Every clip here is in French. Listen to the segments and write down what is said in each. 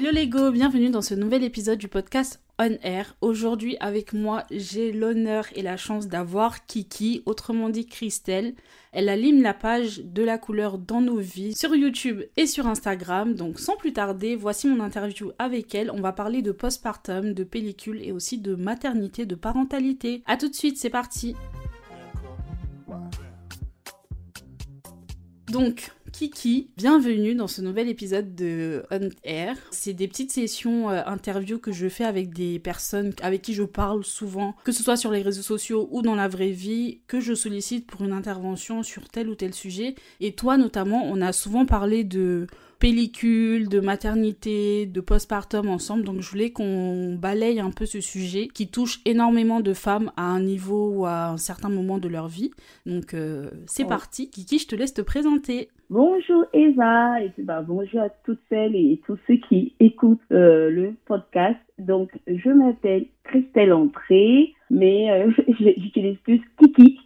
Hello Lego, bienvenue dans ce nouvel épisode du podcast On Air. Aujourd'hui avec moi, j'ai l'honneur et la chance d'avoir Kiki, autrement dit Christelle. Elle anime la page de la couleur dans nos vies sur YouTube et sur Instagram. Donc sans plus tarder, voici mon interview avec elle. On va parler de postpartum, de pellicule et aussi de maternité, de parentalité. A tout de suite, c'est parti. Donc, Kiki, bienvenue dans ce nouvel épisode de On Air. C'est des petites sessions euh, interviews que je fais avec des personnes avec qui je parle souvent, que ce soit sur les réseaux sociaux ou dans la vraie vie, que je sollicite pour une intervention sur tel ou tel sujet. Et toi notamment, on a souvent parlé de pellicule, de maternité, de postpartum ensemble. Donc je voulais qu'on balaye un peu ce sujet qui touche énormément de femmes à un niveau ou à un certain moment de leur vie. Donc euh, c'est parti. Kiki, je te laisse te présenter. Bonjour Eva et puis bah, bonjour à toutes celles et tous ceux qui écoutent euh, le podcast. Donc je m'appelle Christelle Entrée, mais euh, j'utilise plus Kiki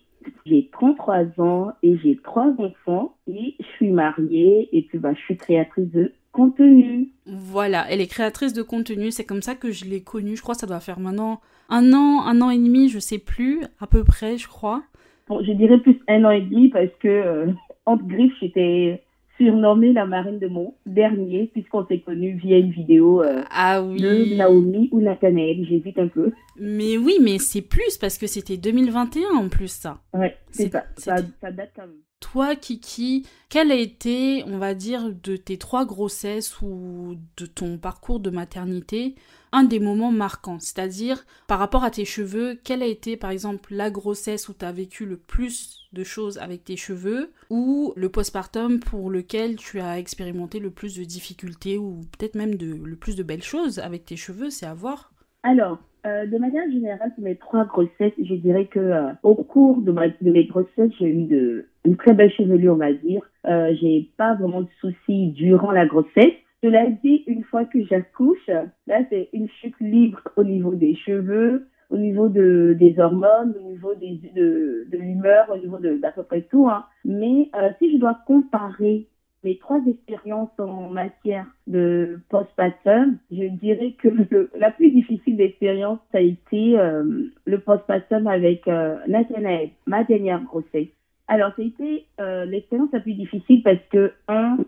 j'ai 33 ans et j'ai trois enfants et je suis mariée et puis bah, je suis créatrice de contenu. Voilà, elle est créatrice de contenu, c'est comme ça que je l'ai connue. Je crois que ça doit faire maintenant un an, un an et demi, je sais plus, à peu près, je crois. Bon, je dirais plus un an et demi parce que euh, entre griffes, j'étais surnommée la marine de mon dernier, puisqu'on s'est connus via une vidéo euh, ah oui. de Naomi ou Nathanaël. J'hésite un peu. Mais oui, mais c'est plus parce que c'était 2021 en plus, ça. Ouais, c'est ça. Ça, date quand même. Toi, Kiki, quel a été, on va dire, de tes trois grossesses ou de ton parcours de maternité, un des moments marquants? C'est-à-dire, par rapport à tes cheveux, quelle a été, par exemple, la grossesse où tu as vécu le plus de choses avec tes cheveux ou le postpartum pour lequel tu as expérimenté le plus de difficultés ou peut-être même le plus de belles choses avec tes cheveux? C'est à voir. Alors, euh, de manière générale, pour mes trois grossesses, je dirais que euh, au cours de mes grossesses, j'ai eu de, une très belle chevelure, on va dire. Euh, j'ai pas vraiment de soucis durant la grossesse. Cela dit, une fois que j'accouche, là, c'est une chute libre au niveau des cheveux, au niveau de, des hormones, au niveau des, de, de l'humeur, au niveau d'à peu près tout. Hein. Mais euh, si je dois comparer mes trois expériences en matière de postpartum, je dirais que la plus difficile d'expérience, ça a été euh, le postpartum avec euh, Nathanaël, ma dernière grossesse. Alors, ça a été euh, l'expérience la plus difficile parce que, un,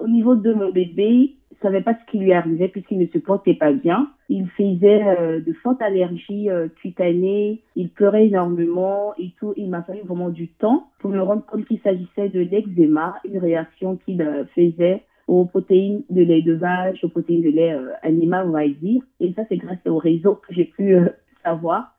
au niveau de mon bébé, je savais pas ce qui lui arrivait puisqu'il ne se portait pas bien. Il faisait euh, de fortes allergies euh, cutanées, il pleurait énormément et tout. Il m'a fallu vraiment du temps pour me rendre compte qu'il s'agissait de l'eczéma, une réaction qu'il faisait aux protéines de lait de vache, aux protéines de lait animal, on va dire. Et ça, c'est grâce au réseau que j'ai pu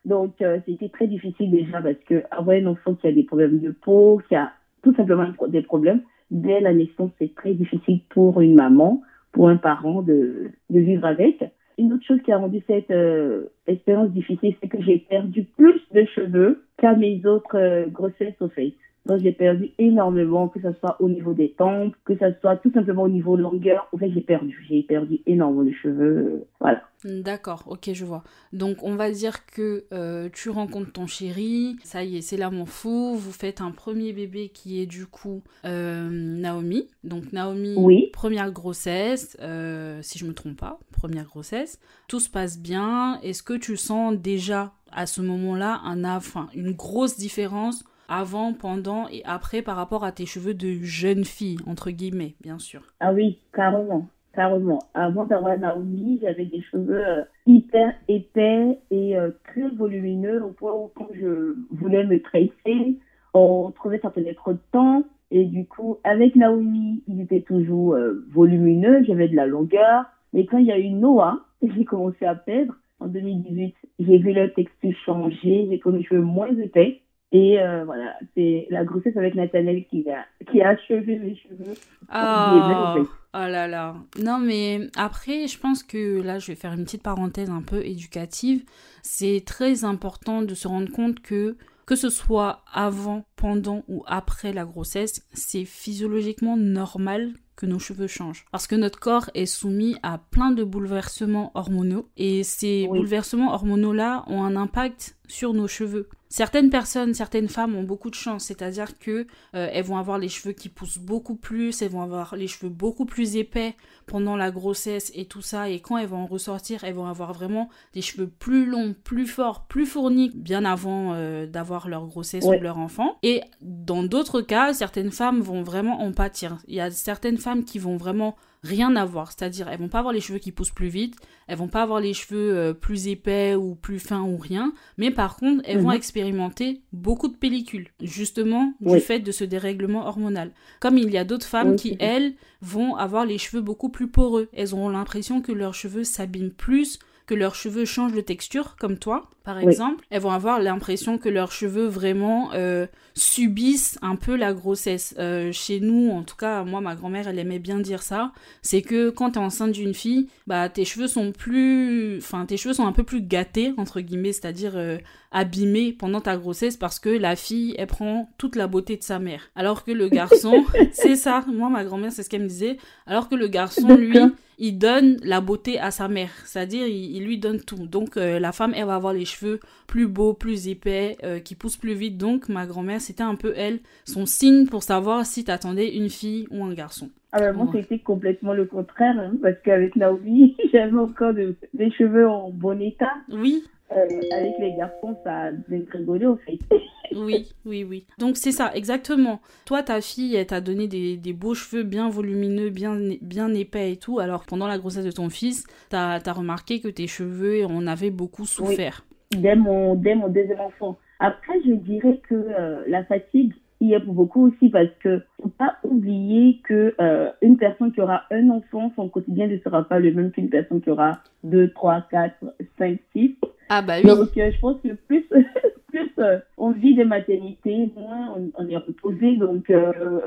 Donc, c'était très difficile déjà parce que avoir un enfant qui a des problèmes de peau, qui a tout simplement des problèmes, dès la naissance, c'est très difficile pour une maman pour un parent de, de vivre avec. Une autre chose qui a rendu cette euh, expérience difficile, c'est que j'ai perdu plus de cheveux qu'à mes autres euh, grossesses au fait. Donc j'ai perdu énormément, que ce soit au niveau des tempes, que ce soit tout simplement au niveau longueur. En fait, j'ai perdu. J'ai perdu énormément de cheveux. Voilà. D'accord, ok, je vois. Donc on va dire que euh, tu rencontres ton chéri, ça y est, c'est l'amour fou, vous faites un premier bébé qui est du coup euh, Naomi. Donc Naomi, oui. première grossesse, euh, si je me trompe pas, première grossesse. Tout se passe bien. Est-ce que tu sens déjà à ce moment-là un, enfin, une grosse différence avant, pendant et après par rapport à tes cheveux de jeune fille, entre guillemets, bien sûr Ah oui, carrément carrément. Avant d'avoir Naomi, j'avais des cheveux euh, hyper épais et euh, très volumineux au point où quand je voulais me tresser, on trouvait ça prenait trop de temps. Et du coup, avec Naomi, ils étaient toujours euh, volumineux, j'avais de la longueur. Mais quand il y a eu Noah, j'ai commencé à perdre. En 2018, j'ai vu le texture changer, j'ai comme les cheveux moins épais. Et voilà, c'est la grossesse avec Nathaniel qui a, qui a achevé mes cheveux. Oh. Oh là là. Non, mais après, je pense que là, je vais faire une petite parenthèse un peu éducative. C'est très important de se rendre compte que que ce soit avant, pendant ou après la grossesse, c'est physiologiquement normal que nos cheveux changent. Parce que notre corps est soumis à plein de bouleversements hormonaux et ces bouleversements hormonaux-là ont un impact sur nos cheveux. Certaines personnes, certaines femmes ont beaucoup de chance, c'est-à-dire que euh, elles vont avoir les cheveux qui poussent beaucoup plus, elles vont avoir les cheveux beaucoup plus épais pendant la grossesse et tout ça, et quand elles vont en ressortir, elles vont avoir vraiment des cheveux plus longs, plus forts, plus fournis, bien avant euh, d'avoir leur grossesse ou leur enfant. Et dans d'autres cas, certaines femmes vont vraiment en pâtir. Il y a certaines femmes qui vont vraiment rien à voir. C'est-à-dire, elles vont pas avoir les cheveux qui poussent plus vite, elles vont pas avoir les cheveux euh, plus épais ou plus fins ou rien, mais par contre, elles vont mhm. expérimenter beaucoup de pellicules, justement du fait de ce dérèglement hormonal. Comme il y a d'autres femmes qui, elles, vont avoir les cheveux beaucoup plus poreux. Elles auront l'impression que leurs cheveux s'abîment plus, que leurs cheveux changent de texture, comme toi, par exemple, elles vont avoir l'impression que leurs cheveux vraiment euh, subissent un peu la grossesse. Euh, chez nous, en tout cas, moi, ma grand-mère, elle aimait bien dire ça. C'est que quand tu es enceinte d'une fille, bah tes cheveux sont plus, enfin tes cheveux sont un peu plus gâtés entre guillemets, c'est-à-dire euh, abîmés pendant ta grossesse parce que la fille, elle prend toute la beauté de sa mère. Alors que le garçon, c'est ça. Moi, ma grand-mère, c'est ce qu'elle me disait. Alors que le garçon, lui il donne la beauté à sa mère, c'est-à-dire il, lui donne tout. Donc euh, la femme, elle va avoir les cheveux plus beaux, plus épais, euh, qui poussent plus vite. Donc ma grand-mère, c'était un peu elle, son signe pour savoir si t'attendais une fille ou un garçon. Ah ben, moi, c'était complètement le contraire, hein, parce qu'avec Naomi, j'avais encore des cheveux en bon état. Oui. Euh, avec les garçons, ça a rigolé au fait. oui, oui, oui. Donc c'est ça, exactement. Toi, ta fille, elle t'a donné des, des, beaux cheveux bien volumineux, bien, bien épais et tout. Alors pendant la grossesse de ton fils, t'as as remarqué que tes cheveux en avaient beaucoup souffert. Dès, mon, dès mon deuxième enfant. Après, je dirais que euh, la fatigue y est pour beaucoup aussi parce que faut pas oublier que euh, une personne qui aura un enfant, son quotidien ne sera pas le même qu'une personne qui aura deux, trois, quatre, cinq, six. Ah bah oui. Donc euh, je pense que plus, plus euh, on vit des maternités, moins on, est reposé. Donc euh,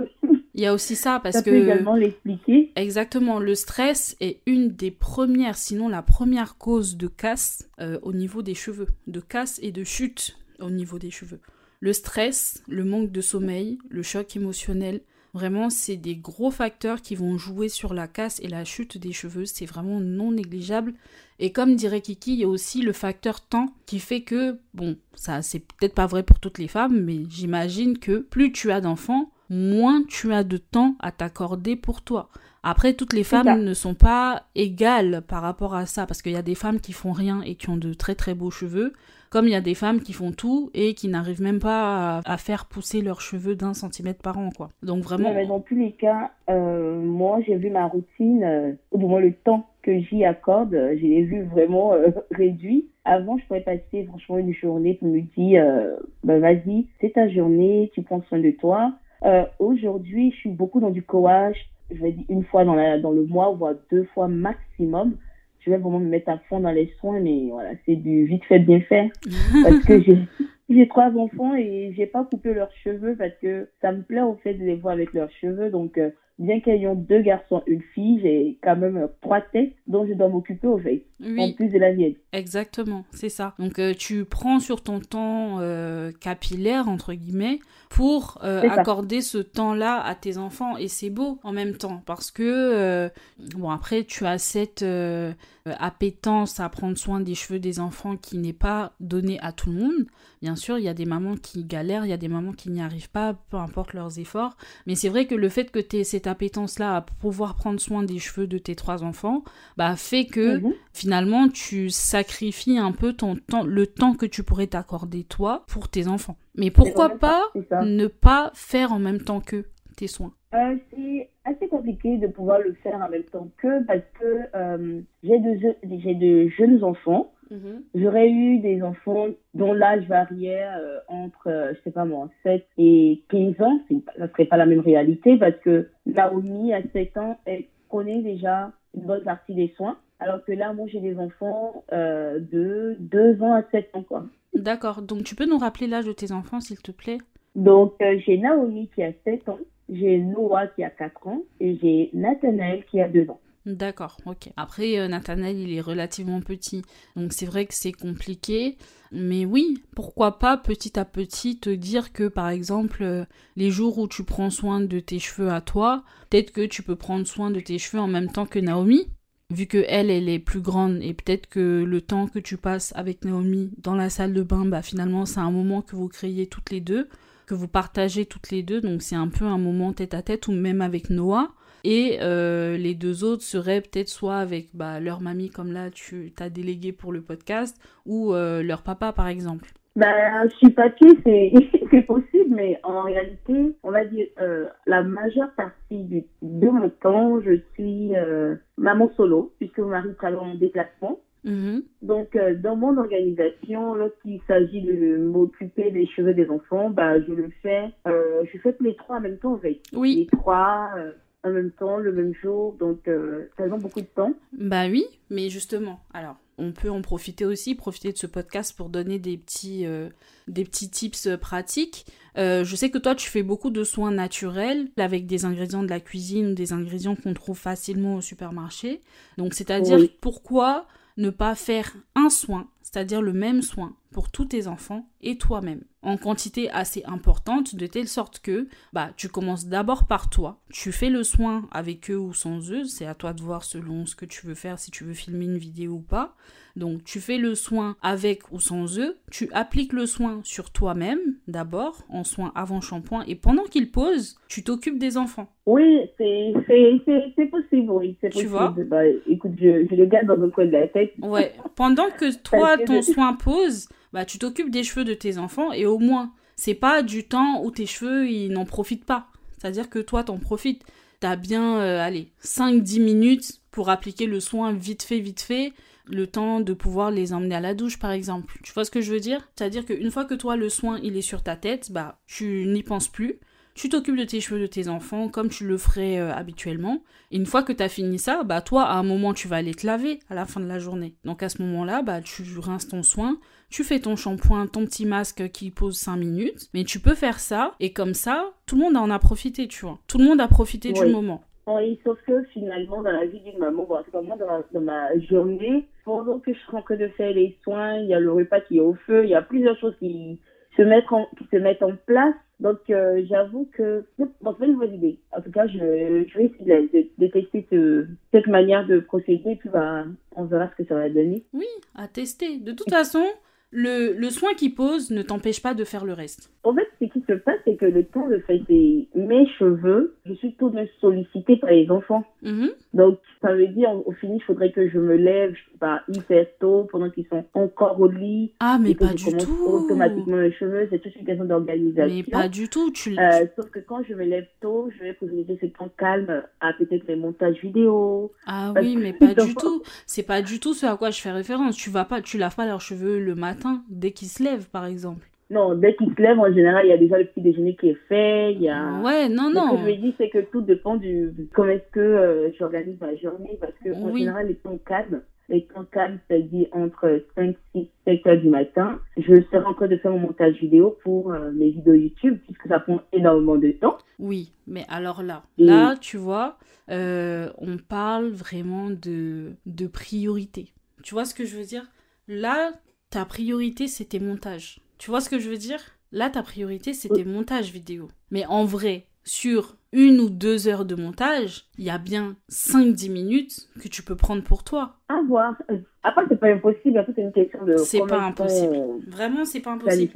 il y a aussi ça parce ça que peut également l'expliquer. Exactement, le stress est une des premières, sinon la première cause de casse au niveau des cheveux, de casse et de chute au niveau des cheveux. Le stress, le manque de sommeil, le choc émotionnel, Vraiment, c'est des gros facteurs qui vont jouer sur la casse et la chute des cheveux. C'est vraiment non négligeable. Et comme dirait Kiki, il y a aussi le facteur temps qui fait que, bon, ça c'est peut-être pas vrai pour toutes les femmes, mais j'imagine que plus tu as d'enfants, moins tu as de temps à t'accorder pour toi. Après, toutes les femmes ne sont pas égales par rapport à ça, parce qu'il y a des femmes qui font rien et qui ont de très très beaux cheveux. Comme il y a des femmes qui font tout et qui n'arrivent même pas à, faire pousser leurs cheveux d'un centimètre par an, quoi. Donc vraiment. mais dans tous les cas, euh, moi j'ai vu ma routine, euh, du moins le temps que j'y accorde, euh, je l'ai vu vraiment réduit. Avant, je pouvais passer franchement une journée pour me dire, bah, vas-y, c'est ta journée, tu prends soin de toi. Aujourd'hui, je suis beaucoup dans du courage. Je vais dire une fois dans, la, dans le mois, voire deux fois maximum je vais vraiment me mettre à fond dans les soins, mais voilà, c'est du vite fait, bien fait. parce que j'ai, j'ai trois enfants et j'ai pas coupé leurs cheveux parce que ça me plaît au fait de les voir avec leurs cheveux. Donc, euh, bien qu'ayant deux garçons, une fille, j'ai quand même trois têtes dont je dois m'occuper au fait, en plus de la mienne. Exactement, c'est ça. Donc euh, tu prends sur ton temps euh, capillaire, entre guillemets, pour euh, accorder ce temps-là à tes enfants. Et c'est beau en même temps, parce que, bon, après, tu as cette appétence à prendre soin des cheveux des enfants qui n'est pas donnée à tout le monde. Bien sûr, il y a des mamans qui galèrent, il y a des mamans qui n'y arrivent pas, peu importe leurs efforts. Mais c'est vrai que le fait que tu aies cette appétence-là à pouvoir prendre soin des cheveux de tes trois enfants, bah, fait que mhm. finalement, tu sacrifies un peu ton temps, le temps que tu pourrais t'accorder toi pour tes enfants. Mais pourquoi pas ne pas faire en même temps que tes soins? Euh, C'est assez compliqué de pouvoir le faire en même temps que parce que euh, j'ai de jeunes enfants Mhm. J'aurais eu des enfants dont l'âge variait euh, entre, euh, je sais pas moi, 7 et 15 ans. Ça serait pas la même réalité parce que Naomi, à 7 ans, elle connaît déjà une bonne partie des soins. Alors que là, moi, j'ai des enfants euh, de 2 ans à 7 ans, quoi. D'accord. Donc, tu peux nous rappeler l'âge de tes enfants, s'il te plaît? Donc, euh, j'ai Naomi qui a 7 ans, j'ai Noah qui a 4 ans et j'ai Nathanaël qui a 2 ans. D'accord, ok. Après, euh, Nathanaël, il est relativement petit. Donc c'est vrai que c'est compliqué. Mais oui, pourquoi pas petit à petit te dire que par exemple, euh, les jours où tu prends soin de tes cheveux à toi, peut-être que tu peux prendre soin de tes cheveux en même temps que Naomi. Vu que elle, elle est plus grande et peut-être que le temps que tu passes avec Naomi dans la salle de bain, bah finalement c'est un moment que vous créez toutes les deux, que vous partagez toutes les deux, donc c'est un peu un moment tête à tête ou même avec Noah. Et euh, les deux autres seraient peut-être soit avec bah, leur mamie, comme là tu t'as délégué pour le podcast, ou euh, leur papa par exemple. Bah, je suis papier, c'est possible, mais en réalité, on va dire, euh, la majeure partie du, de mon temps, je suis maman solo, puisque mon mari travaille en déplacement. Mm-hmm. Donc, dans mon organisation, lorsqu'il s'agit de m'occuper des cheveux des enfants, bah, je le fais, je fais tous les trois en même temps, en fait. Oui. Les trois, en même temps, le même jour, donc euh, ça prend beaucoup de temps. Bah oui, mais justement, alors on peut en profiter aussi, profiter de ce podcast pour donner des petits, euh, des petits tips euh, pratiques. je sais que toi, tu fais beaucoup de soins naturels avec des ingrédients de la cuisine ou des ingrédients qu'on trouve facilement au supermarché. Donc, c'est-à-dire pourquoi ne pas faire un soin, c'est-à-dire le même soin pour tous tes enfants et toi-même en quantité assez importante de telle sorte que bah tu commences d'abord par toi, tu fais le soin avec eux ou sans eux, c'est à toi de voir selon ce que tu veux faire si tu veux filmer une vidéo ou pas. Donc tu fais le soin avec ou sans eux, tu appliques le soin sur toi-même d'abord en soin avant shampoing et pendant qu'ils posent, tu t'occupes des enfants. Oui, c'est possible, oui, c'est possible. Tu vois bah, écoute, je, je le garde dans le coin de la tête. Ouais, pendant que toi ton soin pose, bah tu t'occupes des cheveux de tes enfants et au moins c'est pas du temps où tes cheveux ils n'en profitent pas. C'est-à-dire que toi t'en profites. T'as bien euh, allez 5-10 minutes pour appliquer le soin vite fait vite fait, le temps de pouvoir les emmener à la douche par exemple. Tu vois ce que je veux dire? C'est-à-dire qu'une fois que toi le soin il est sur ta tête, bah tu n'y penses plus. Tu t'occupes de tes cheveux de tes enfants comme tu le ferais euh, habituellement. Et une fois que tu as fini ça, bah toi à un moment tu vas aller te laver à la fin de la journée. Donc à ce moment-là, bah tu rinces ton soin, tu fais ton shampoing, ton petit masque qui pose 5 minutes, mais tu peux faire ça, et comme ça, tout le monde en a profité, tu vois. Tout le monde a profité du moment. Oui, sauf que finalement, dans la vie d'une maman, bon, dans, dans, ma journée, pendant que je suis en train de faire les soins, il y a le repas qui est au feu, il y a plusieurs choses qui se mettent en, qui se mettent en place. Donc, euh, j'avoue que, c'est une bonne idée. En tout cas, je, je vais essayer de, tester ce, cette manière de procéder, puis bah, on verra ce que ça va donner. Oui, à tester. De toute façon, le, le soin qu'il pose ne t'empêche pas de faire le reste. En fait, ce qui se passe, c'est que le temps de faire mes cheveux, je suis tout de sollicitée par les enfants. Mm-hmm. Donc, ça veut dire, au final, il faudrait que je me lève, je sais pas, hyper tôt, pendant qu'ils sont encore au lit. Ah, mais pas du tout. automatiquement les cheveux, c'est toute une question d'organisation. Mais pas du tout. Tu... Euh, sauf que quand je me lève tôt, je vais privilégier ce temps calme à peut-être les montages vidéo. Ah oui, mais pas du tout. C'est pas du tout ce à quoi je fais référence. Tu vas pas, tu laves pas leurs cheveux le matin, dès qu'ils se lèvent, par exemple. Non, dès qu'ils se lèvent, en général, il y a déjà le petit déjeuner qui est fait. Il y a... Ouais, non, non. Ce que je me dis, c'est que tout dépend du comment est-ce que euh, j'organise ma journée. Parce que en général, les temps calmes, les temps calmes, c'est-à-dire entre 5, 6, 7 heures du matin, je serai en train de faire mon montage vidéo pour euh, mes vidéos YouTube, puisque ça prend énormément de temps. Oui, mais alors là, là, tu vois, euh, on parle vraiment de, de priorité. Tu vois ce que je veux dire? Là, ta priorité, c'est tes montages. Tu vois ce que je veux dire? Là, ta priorité, c'est tes montages vidéo. Mais en vrai, sur une ou deux heures de montage, il y a bien 5-10 minutes que tu peux prendre pour toi. À voir. Après, c'est pas impossible. Après, c'est une question de. C'est pas impossible. Vraiment, c'est pas impossible.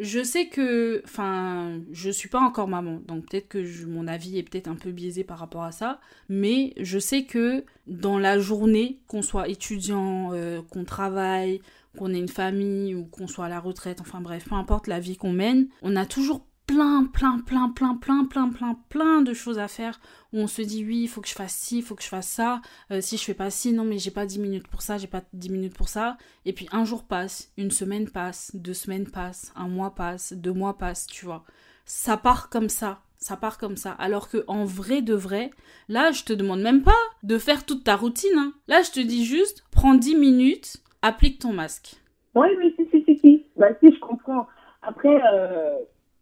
Je sais que. Enfin, je suis pas encore maman. Donc, peut-être que mon avis est peut-être un peu biaisé par rapport à ça. Mais je sais que dans la journée, qu'on soit étudiant, euh, qu'on travaille, qu'on ait une famille ou qu'on soit à la retraite, enfin bref, peu importe la vie qu'on mène, on a toujours plein, plein, plein, plein, plein, plein, plein, plein de choses à faire où on se dit oui, il faut que je fasse ci, il faut que je fasse ça. Euh, si je fais pas ci, non mais j'ai pas 10 minutes pour ça, j'ai pas 10 minutes pour ça. Et puis un jour passe, une semaine passe, deux semaines passent, un mois passe, deux mois passent, tu vois. Ça part comme ça. Ça part comme ça. Alors que en vrai de vrai, là, je te demande même pas de faire toute ta routine. Hein. Là, je te dis juste, prends 10 minutes, applique ton masque. Oui, oui, si, si, si, si. Bah, si, je comprends. Après, euh,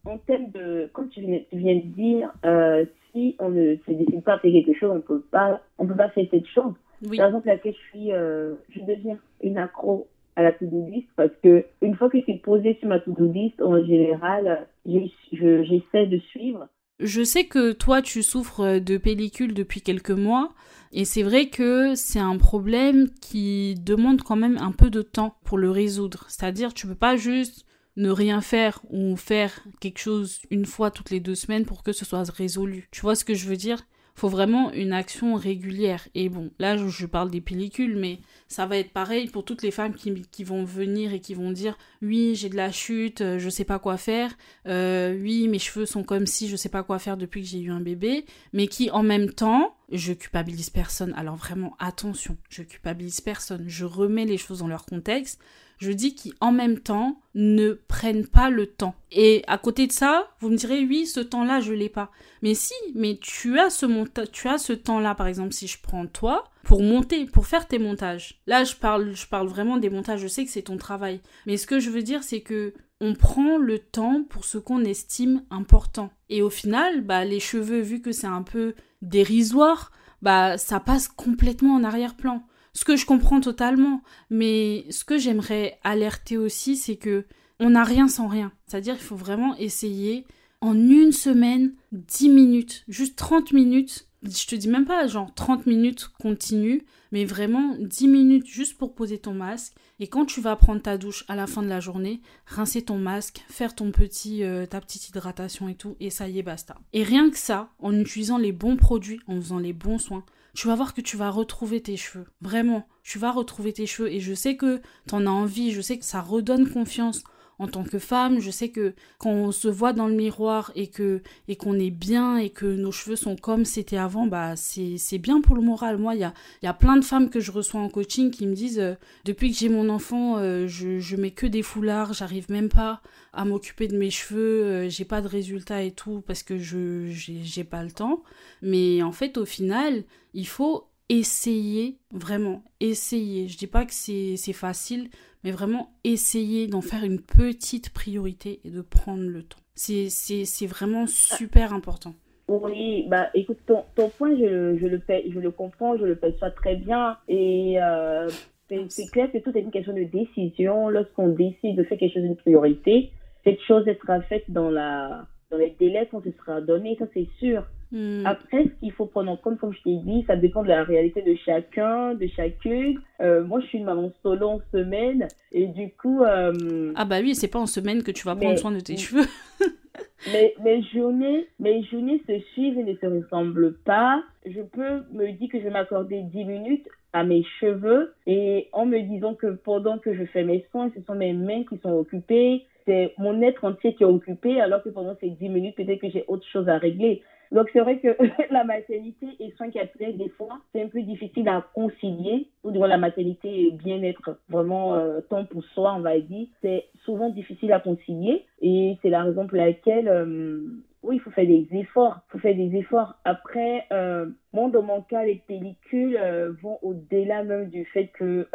en termes de, comme tu viens, de dire, euh, si on ne se décide pas à faire quelque chose, on peut pas, on peut pas faire cette chose. Par exemple, laquelle je suis, euh, je deviens une accro à la to-do list parce que une fois que c'est posé sur ma to-do list, en général, j'essaie de suivre. Je sais que toi, tu souffres de pellicule depuis quelques mois. Et c'est vrai que c'est un problème qui demande quand même un peu de temps pour le résoudre. C'est-à-dire, tu peux pas juste ne rien faire ou faire quelque chose une fois toutes les deux semaines pour que ce soit résolu. Tu vois ce que je veux dire? Faut vraiment une action régulière. Et bon, là, je, parle des pellicules, mais ça va être pareil pour toutes les femmes qui, qui vont venir et qui vont dire oui, j'ai de la chute, euh, je sais pas quoi faire. Euh, oui, mes cheveux sont comme si je sais pas quoi faire depuis que j'ai eu un bébé, mais qui en même temps, je culpabilise personne. Alors vraiment, attention, je culpabilise personne. Je remets les choses dans leur contexte je dis qui en même temps ne prennent pas le temps. Et à côté de ça, vous me direz oui, ce temps-là, je l'ai pas. Mais si, mais tu as ce tu as ce temps-là par exemple si je prends toi pour monter, pour faire tes montages. Là, je parle je parle vraiment des montages, je sais que c'est ton travail. Mais ce que je veux dire c'est que on prend le temps pour ce qu'on estime important. Et au final, bah les cheveux vu que c'est un peu dérisoire, bah ça passe complètement en arrière-plan. Ce que je comprends totalement, mais ce que j'aimerais alerter aussi, c'est que on n'a rien sans rien. C'est-à-dire qu'il faut vraiment essayer en une semaine, 10 minutes, juste 30 minutes. Je te dis même pas genre 30 minutes continue, mais vraiment 10 minutes juste pour poser ton masque. Et quand tu vas prendre ta douche à la fin de la journée, rincer ton masque, faire ton petit, euh, ta petite hydratation et tout, et ça y est, basta. Et rien que ça, en utilisant les bons produits, en faisant les bons soins, tu vas voir que tu vas retrouver tes cheveux. Vraiment, tu vas retrouver tes cheveux et je sais que tu en as envie, je sais que ça redonne confiance en tant que femme, je sais que quand on se voit dans le miroir et que et qu'on est bien et que nos cheveux sont comme c'était avant, bah c'est bien pour le moral. Moi, il y a, y a plein de femmes que je reçois en coaching qui me disent euh, depuis que j'ai mon enfant, euh, je, je mets que des foulards, j'arrive même pas à m'occuper de mes cheveux, euh, j'ai pas de résultats et tout parce que je j'ai pas le temps. Mais en fait, au final, il faut essayer, vraiment, essayer. Je dis pas que c'est facile, mais vraiment essayer d'en faire une petite priorité et de prendre le temps. C'est vraiment super important. Oui, bah écoute, ton, ton point, je, je, le je le comprends, je le perçois très bien. Et euh, c'est clair que tout est une question de décision. Lorsqu'on décide de faire quelque chose d'une priorité, cette chose sera faite dans, la, dans les délais qu'on se sera donné, ça c'est sûr. Hmm. Après, ce qu'il faut prendre en compte, comme je t'ai dit, ça dépend de la réalité de chacun, de chacune. Euh, moi, je suis une maman solo en semaine et du coup. Euh, ah bah oui, c'est pas en semaine que tu vas prendre soin de tes cheveux. mais mes journées, mes journées se suivent et ne se ressemblent pas. Je peux me dire que je vais m'accorder 10 minutes à mes cheveux et en me disant que pendant que je fais mes soins, ce sont mes mains qui sont occupées, c'est mon être entier qui est occupé alors que pendant ces 10 minutes, peut-être que j'ai autre chose à régler. Donc c'est vrai que la maternité et soins capillaires, des fois, c'est un peu difficile à concilier. Ou devant la maternité et bien-être, vraiment euh, temps pour soi, on va dire, c'est souvent difficile à concilier. Et c'est la raison pour laquelle, euh, oui, il faut faire des efforts. Il faut faire des efforts. Après, euh, moi, dans mon cas, les pellicules euh, vont au-delà même du fait que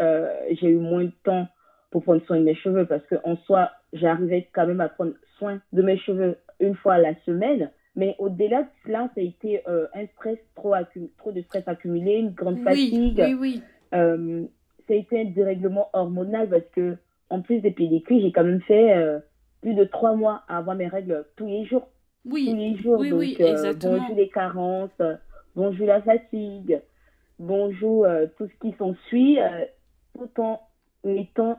j'ai eu moins de temps pour prendre soin de mes cheveux parce qu'en soi, j'arrivais quand même à prendre soin de mes cheveux une fois à la semaine. Mais au-delà de cela, ça a été euh, un stress, trop, trop de stress accumulé, une grande fatigue. Oui, oui. Euh, ça a été un dérèglement hormonal parce que, en plus des pellicules, j'ai quand même fait euh, plus de trois mois à avoir mes règles tous les jours. Oui. Tous les jours. Oui, Donc, oui, exactement. bonjour les carences, bonjour la fatigue, bonjour tout ce qui s'ensuit, tout en étant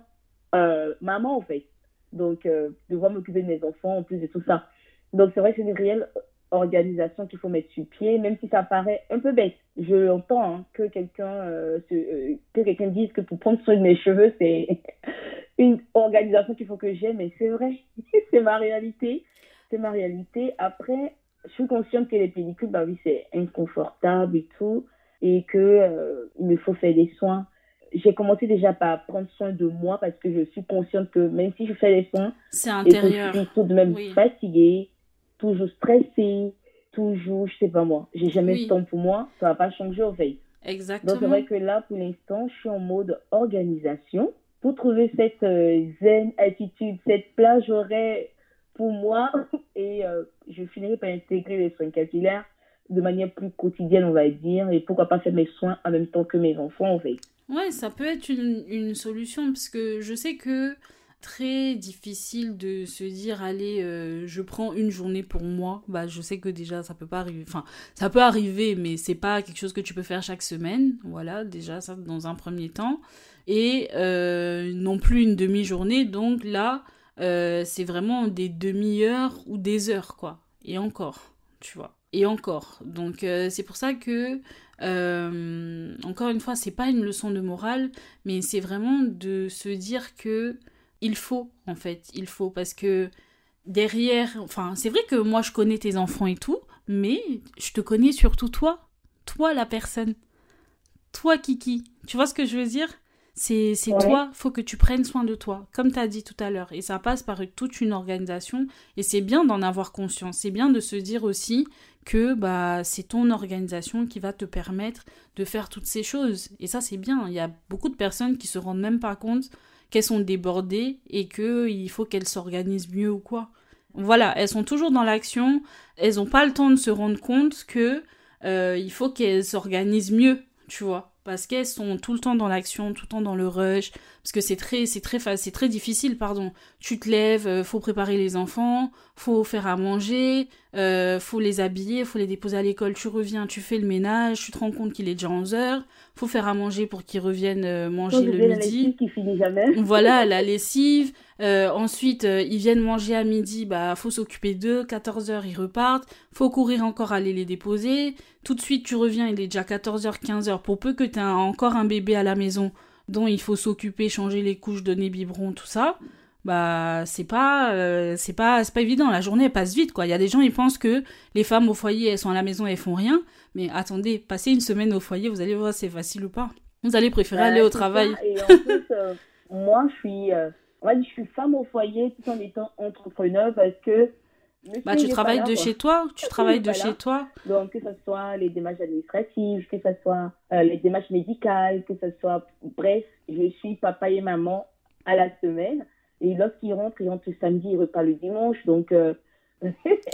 maman, en fait. Donc, devoir m'occuper de mes enfants en plus de tout ça. Donc, c'est vrai que c'est une réelle organisation qu'il faut mettre sur pied, même si ça paraît un peu bête. Je entends hein, que quelqu'un euh, euh, que quelqu'un dise que pour prendre soin de mes cheveux, c'est une organisation qu'il faut que j'aie, mais c'est vrai, c'est ma réalité. C'est ma réalité. Après, je suis consciente que les pellicules, bah oui, c'est inconfortable et tout, et que euh, il me faut faire des soins. J'ai commencé déjà par prendre soin de moi parce que je suis consciente que même si je fais des soins, c'est intérieur. je suis tout de même fatiguée toujours stressée, toujours, je sais pas moi, j'ai jamais oui. de temps pour moi, ça va pas changer au fait. Exactement. Donc c'est vrai que là, pour l'instant, je suis en mode organisation pour trouver cette euh, zen attitude, cette plage horaire pour moi et euh, je finirai par intégrer les soins capillaires de manière plus quotidienne, on va dire, et pourquoi pas faire mes soins en même temps que mes enfants, en fait. Ouais, ça peut être une, solution, parce que je sais que très difficile de se dire allez euh, je prends une journée pour moi. Bah je sais que déjà ça peut pas arriver enfin ça peut arriver mais c'est pas quelque chose que tu peux faire chaque semaine. Voilà déjà ça dans un premier temps. Et euh, non plus une demi-journée. Donc là euh, c'est vraiment des demi-heures ou des heures quoi. Et encore tu vois. Et encore. Donc c'est pour ça que encore une fois c'est pas une leçon de morale mais c'est vraiment de se dire que il faut, en fait, il faut, parce que derrière, enfin, c'est vrai que moi je connais tes enfants et tout, mais je te connais surtout toi, toi la personne, toi Kiki. Tu vois ce que je veux dire? C'est ouais. toi, faut que tu prennes soin de toi, comme tu as dit tout à l'heure. Et ça passe par toute une organisation. Et c'est bien d'en avoir conscience. C'est bien de se dire aussi que bah, c'est ton organisation qui va te permettre de faire toutes ces choses. Et ça, c'est bien. Il y a beaucoup de personnes qui se rendent même pas compte qu'elles sont débordées et qu'il faut qu'elles s'organisent mieux ou quoi. Voilà, elles sont toujours dans l'action, elles n'ont pas le temps de se rendre compte que euh, il faut qu'elles s'organisent mieux, tu vois parce qu'elles sont tout le temps dans l'action, tout le temps dans le rush, parce que c'est très, c'est très, c'est très difficile, pardon. Tu te lèves, euh, faut préparer les enfants, faut faire à manger, euh, faut les habiller, faut les déposer à l'école. Tu reviens, tu fais le ménage, tu te rends compte qu'il est déjà 11 heures, faut faire à manger pour qu'ils reviennent euh, manger le midi. La lessive qui finit jamais. Voilà, la lessive. Euh, ensuite, euh, ils viennent manger à midi, bah faut s'occuper d'eux. 14h, ils repartent. Faut courir encore aller les déposer. Tout de suite, tu reviens, il est déjà 14h, 15h. Pour peu que tu aies encore un bébé à la maison dont il faut s'occuper, changer les couches, donner biberon, tout ça, bah c'est pas euh, c'est pas c'est pas évident. La journée passe vite quoi. Il y a des gens ils pensent que les femmes au foyer elles sont à la maison elles font rien. Mais attendez passez une semaine au foyer vous allez voir c'est facile ou pas. Vous allez préférer aller au travail. et en plus moi je suis moi, je suis femme au foyer tout en étant entrepreneur parce que. Bah, tu travailles de chez toi Tu travailles de chez toi. Donc, que ce soit les démarches administratives, que ce soit euh, les démarches médicales, que ce soit. Bref, je suis papa et maman à la semaine. Et lorsqu'ils rentrent, ils rentrent le samedi, ils repartent le dimanche. Donc. Euh...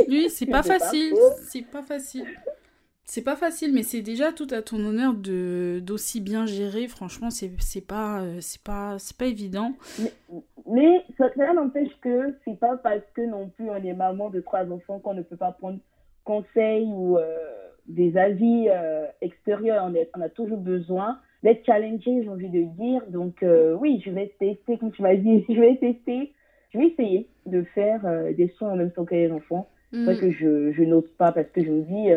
oui, c'est pas facile. C'est pas facile. C'est pas facile, mais c'est déjà tout à ton honneur de d'aussi bien gérer. Franchement, c'est pas euh, c'est pas c'est pas évident. Mais, mais ça, n'empêche que c'est pas parce que non plus on est maman de trois enfants qu'on ne peut pas prendre conseil ou euh, des avis euh, extérieurs. On, est, on a toujours besoin d'être challengé, j'ai envie de dire. Donc oui, je vais tester, comme tu m'as dit, je vais tester. Je vais essayer de faire des soins en même temps que les enfants. C'est vrai mm. que je, je n'ose pas parce que je me dis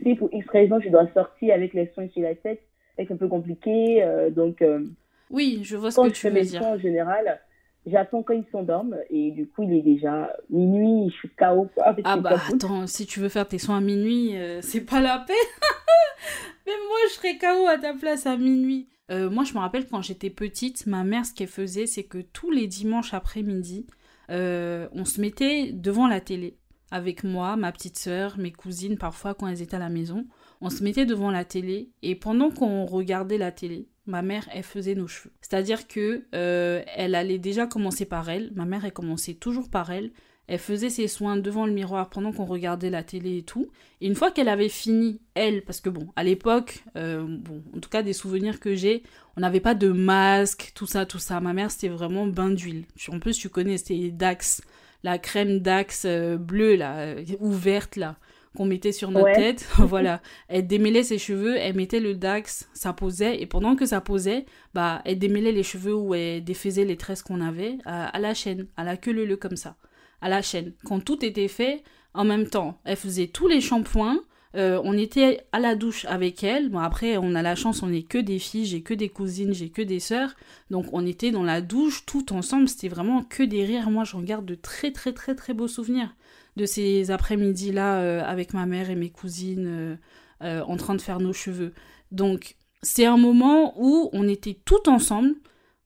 si pour X raison je dois sortir avec les soins sur la tête, c'est un peu compliqué. Euh, donc, euh, oui, je vois ce que tu veux dire. Soins, en général, j'attends quand ils s'endorment et du coup il est déjà minuit, je suis KO. ah bah attends, si tu veux faire tes soins à minuit, euh, c'est pas la peine. Mais moi je serais KO à ta place à minuit. moi je me rappelle quand j'étais petite, ma mère ce qu'elle faisait c'est que tous les dimanches après-midi, on se mettait devant la télé avec moi, ma petite sœur, mes cousines, parfois quand elles étaient à la maison. On se mettait devant la télé et pendant qu'on regardait la télé, ma mère, elle faisait nos cheveux. C'est-à-dire que euh, elle allait déjà commencer par elle. Ma mère, elle commençait toujours par elle. Elle faisait ses soins devant le miroir pendant qu'on regardait la télé et tout. Et une fois qu'elle avait fini, elle, parce que bon, à l'époque, euh, bon, en tout cas des souvenirs que j'ai, on n'avait pas de masque, tout ça, tout ça. Ma mère, c'était vraiment bain d'huile. En plus, tu connais, c'était Dax la crème d'axe euh, bleue, là, ouverte, là, qu'on mettait sur notre tête. voilà. Elle démêlait ses cheveux, elle mettait le Dax, ça posait, et pendant que ça posait, bah, elle démêlait les cheveux ou elle défaisait les tresses qu'on avait à, la chaîne, à la queue leu comme ça, à la chaîne. Quand tout était fait, en même temps, elle faisait tous les shampoings, euh, on était à la douche avec elle. Bon, après, on a la chance, on n'est que des filles, j'ai que des cousines, j'ai que des sœurs. Donc, on était dans la douche tout ensemble. C'était vraiment que des rires. Moi, je regarde de très, très, très, très beaux souvenirs de ces après-midi-là euh, avec ma mère et mes cousines euh, en train de faire nos cheveux. Donc, c'est un moment où on était tout ensemble.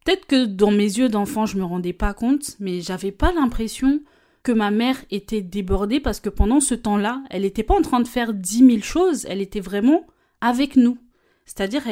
Peut-être que dans mes yeux d'enfant, je me rendais pas compte, mais j'avais pas l'impression que ma mère était débordée parce que pendant ce temps-là, elle n'était pas en train de faire dix mille choses, elle était vraiment avec nous. C'est-à-dire,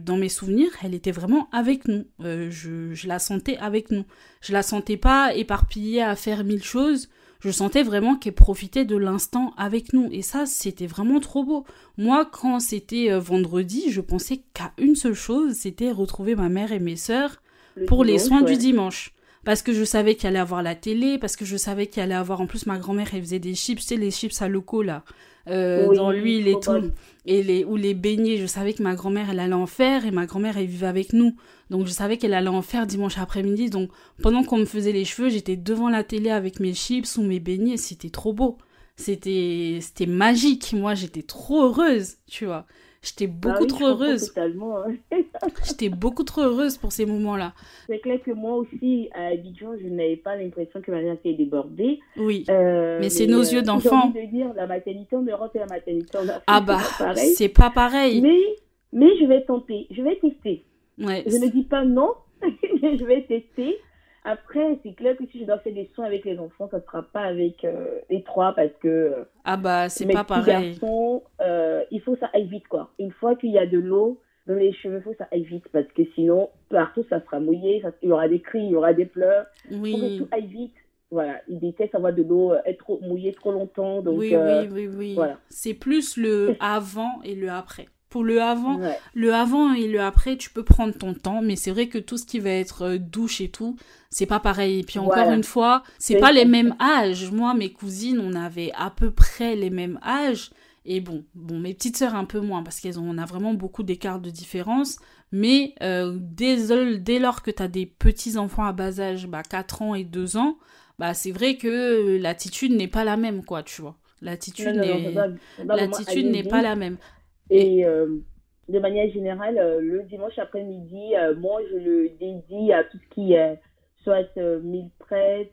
dans mes souvenirs, elle était vraiment avec nous. Euh, je, je, la sentais avec nous. Je la sentais pas éparpillée à faire mille choses. Je sentais vraiment qu'elle profitait de l'instant avec nous. Et ça, c'était vraiment trop beau. Moi, quand c'était euh, vendredi, je pensais qu'à une seule chose, c'était retrouver ma mère et mes sœurs pour les soins du dimanche parce que je savais qu'il allait avoir la télé, parce que je savais qu'il allait avoir en plus ma grand-mère elle faisait des chips, tu sais les chips à locaux là, euh, dans l'huile et tout, et les ou les beignets, je savais que ma grand-mère elle allait en faire et ma grand-mère elle vivait avec nous, donc je savais qu'elle allait en faire dimanche après-midi, donc pendant qu'on me faisait les cheveux, j'étais devant la télé avec mes chips ou mes beignets, c'était trop beau, c'était c'était magique, moi j'étais trop heureuse, tu vois. J'étais bah beaucoup trop heureuse. Hein. J'étais beaucoup trop heureuse pour ces moments-là. C'est clair que moi aussi, à Abidjan, je n'avais pas l'impression que ma mère était débordée. Oui. Euh, mais, c'est nos yeux euh, d'enfant. J'ai envie de dire, la maternité en Europe et la maternité en Afrique. Ah bah, c'est pas pareil. Mais, mais je vais tenter, je vais tester. Ouais. Je ne dis pas non, mais je vais tester. Après, c'est clair que si je dois faire des soins avec les enfants, ça ne sera pas avec euh, les trois parce que. Euh, ah bah, c'est pas pareil. Garçons, euh, il faut ça aille vite quoi. Une fois qu'il y a de l'eau dans les cheveux, il faut ça aille vite parce que sinon, partout ça sera mouillé, il y aura des cris, il y aura des pleurs. Oui. Il faut que tout aille vite. Voilà, il déteste avoir de l'eau être trop mouillée trop longtemps. Donc, oui, oui, oui, oui. Voilà. C'est plus le avant et le après. Pour le avant, le avant et le après, tu peux prendre ton temps, mais c'est vrai que tout ce qui va être euh, douche et tout, c'est pas pareil. Et puis encore une fois, c'est pas les mêmes âges. Moi, mes cousines, on avait à peu près les mêmes âges. Et bon, bon, mes petites sœurs un peu moins parce qu'elles ont, on a vraiment beaucoup d'écart de différence. Mais euh, dès, dès lors que tu as des petits enfants à bas âge, bah 4 ans et 2 ans, bah c'est vrai que l'attitude n'est pas la même, quoi, tu vois. L'attitude n'est pas la même. Et euh, de manière générale, euh, le dimanche après-midi, euh, moi, je le dédie à tout ce qui est soit mille prep,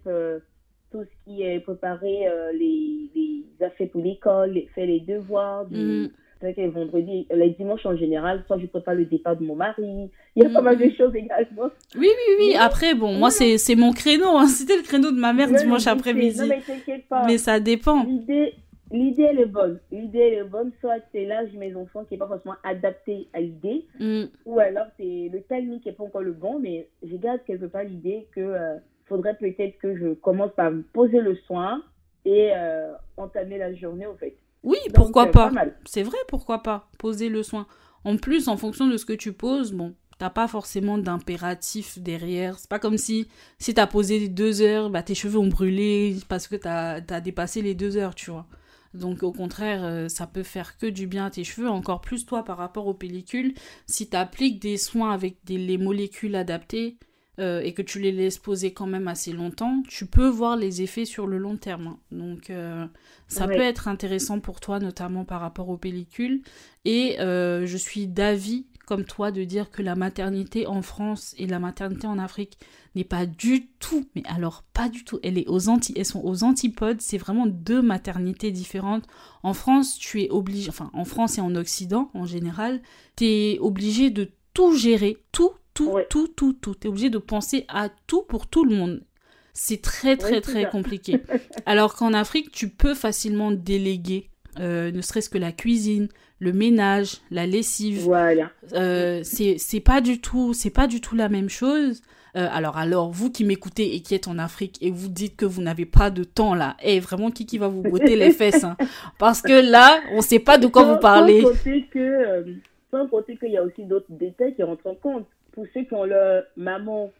tout ce qui est préparer les, les, affaires pour l'école, faire les devoirs. Du... Mm. C'est que vendredi, les dimanches en général, soit je prépare le départ de mon mari. Il y a pas mal de mm. choses également. Oui, oui, oui. Après, bon, moi, c'est, c'est mon créneau. Hein. C'était le créneau de ma mère dimanche après-midi. Mais, mais ça dépend. L'idée, L'idée, elle est bonne. L'idée, elle est bonne. Soit c'est l'âge de mes enfants qui n'est pas forcément adapté à l'idée, mm. ou alors c'est le timing qui n'est pas encore le bon, mais je garde quelque part l'idée que euh, faudrait peut-être que je commence par me poser le soin et euh, entamer la journée, au fait. Oui, pourquoi euh, pas. c'est vrai, pourquoi pas. Poser le soin. En plus, en fonction de ce que tu poses, bon, t'as pas forcément d'impératif derrière. C'est pas comme si, si t'as posé deux heures, bah, tes cheveux ont brûlé parce que t'as as dépassé les deux heures, tu vois. Donc au contraire, euh, ça peut faire que du bien à tes cheveux, encore plus toi par rapport aux pellicules. Si tu appliques des soins avec des, les molécules adaptées euh, et que tu les laisses poser quand même assez longtemps, tu peux voir les effets sur le long terme. Hein. Donc euh, ça peut être intéressant pour toi, notamment par rapport aux pellicules. Et je suis d'avis comme toi de dire que la maternité en France et la maternité en Afrique n'est pas du tout, mais alors pas du tout, elle est aux anti, elles sont aux antipodes, c'est vraiment deux maternités différentes. En France, tu es obligé, enfin en France et en Occident en général, tu es obligé de tout gérer, tout, tout, tout, tout, tout. Tu es obligé de penser à tout pour tout le monde. C'est très, très, très compliqué. Alors qu'en Afrique, tu peux facilement déléguer, euh, ne serait-ce que la cuisine, le ménage, la lessive. Voilà. Euh, c'est pas du tout, c'est pas du tout la même chose. Euh, alors, alors, vous qui m'écoutez et qui êtes en Afrique et vous dites que vous n'avez pas de temps là, et eh, vraiment qui qui va vous botter les fesses, hein? parce que là, on sait pas de quoi vous parlez. Sans compter que, euh, sans compter qu'il y a aussi d'autres détails qui rentrent en compte. Pour ceux qui ont leur maman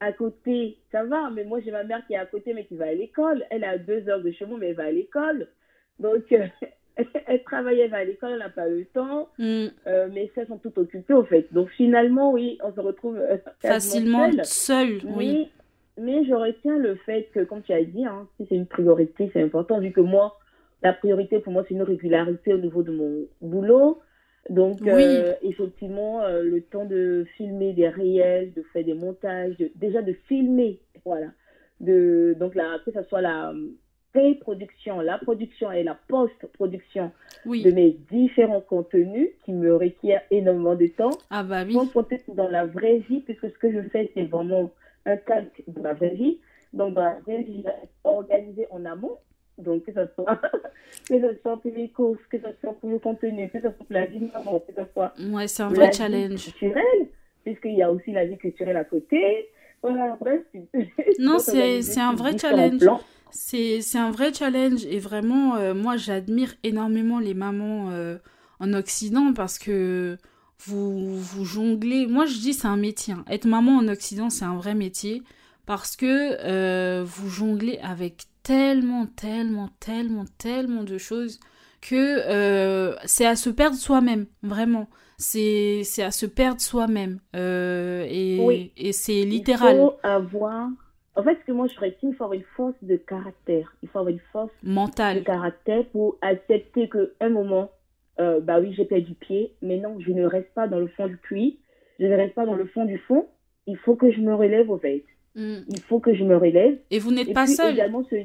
à côté, ça va, mais moi j'ai ma mère qui est à côté mais qui va à l'école. Elle a deux heures de chemin mais elle va à l'école. Donc, elle va à l'école, elle n'a pas le temps, mm. euh, mais elles sont toutes occupées au fait. Donc finalement, oui, on se retrouve euh, facilement seul. oui. Mais je retiens le fait que, comme tu as dit, hein, si c'est une priorité, c'est important, vu que moi, la priorité pour moi, c'est une régularité au niveau de mon boulot. Donc, euh, effectivement, le temps de filmer des réels, de faire des montages, déjà de filmer, voilà. De, donc, là, que ce soit la, pré-production, la production et la post-production de mes différents contenus qui me requièrent énormément de temps. Ah bah oui. dans la vraie vie, puisque ce que je fais, c'est vraiment un calque de ma vraie vie. Donc, dans la vraie vie, organisé en amont. Donc, que ce soit, que ce soit pour les courses, que ce soit pour le contenu, que ce soit pour la vie de maman, que ce soit ouais, c'est un vrai challenge. culturelle, puisqu'il y a aussi la vie culturelle à côté. Voilà, bref. Non, c'est un vrai challenge. C'est un vrai challenge et vraiment, euh, moi, j'admire énormément les mamans euh, en Occident parce que vous, vous jonglez. Moi, je dis c'est un métier. Hein. Être maman en Occident, c'est un vrai métier parce que euh, vous jonglez avec tellement, tellement, tellement, tellement de choses que c'est à se perdre soi-même, vraiment. C'est à se perdre soi-même. et, et c'est littéral. Il faut avoir en fait, ce que moi je ferais, il faut avoir une force de caractère. Il faut avoir une force mentale de caractère pour accepter qu'à un moment, euh, bah oui, j'ai perdu pied, mais non, je ne reste pas dans le fond du puits, je ne reste pas dans le fond du fond. Il faut que je me relève au fait. Mm. Il faut que je me relève. Et vous n'êtes pas seul. également se,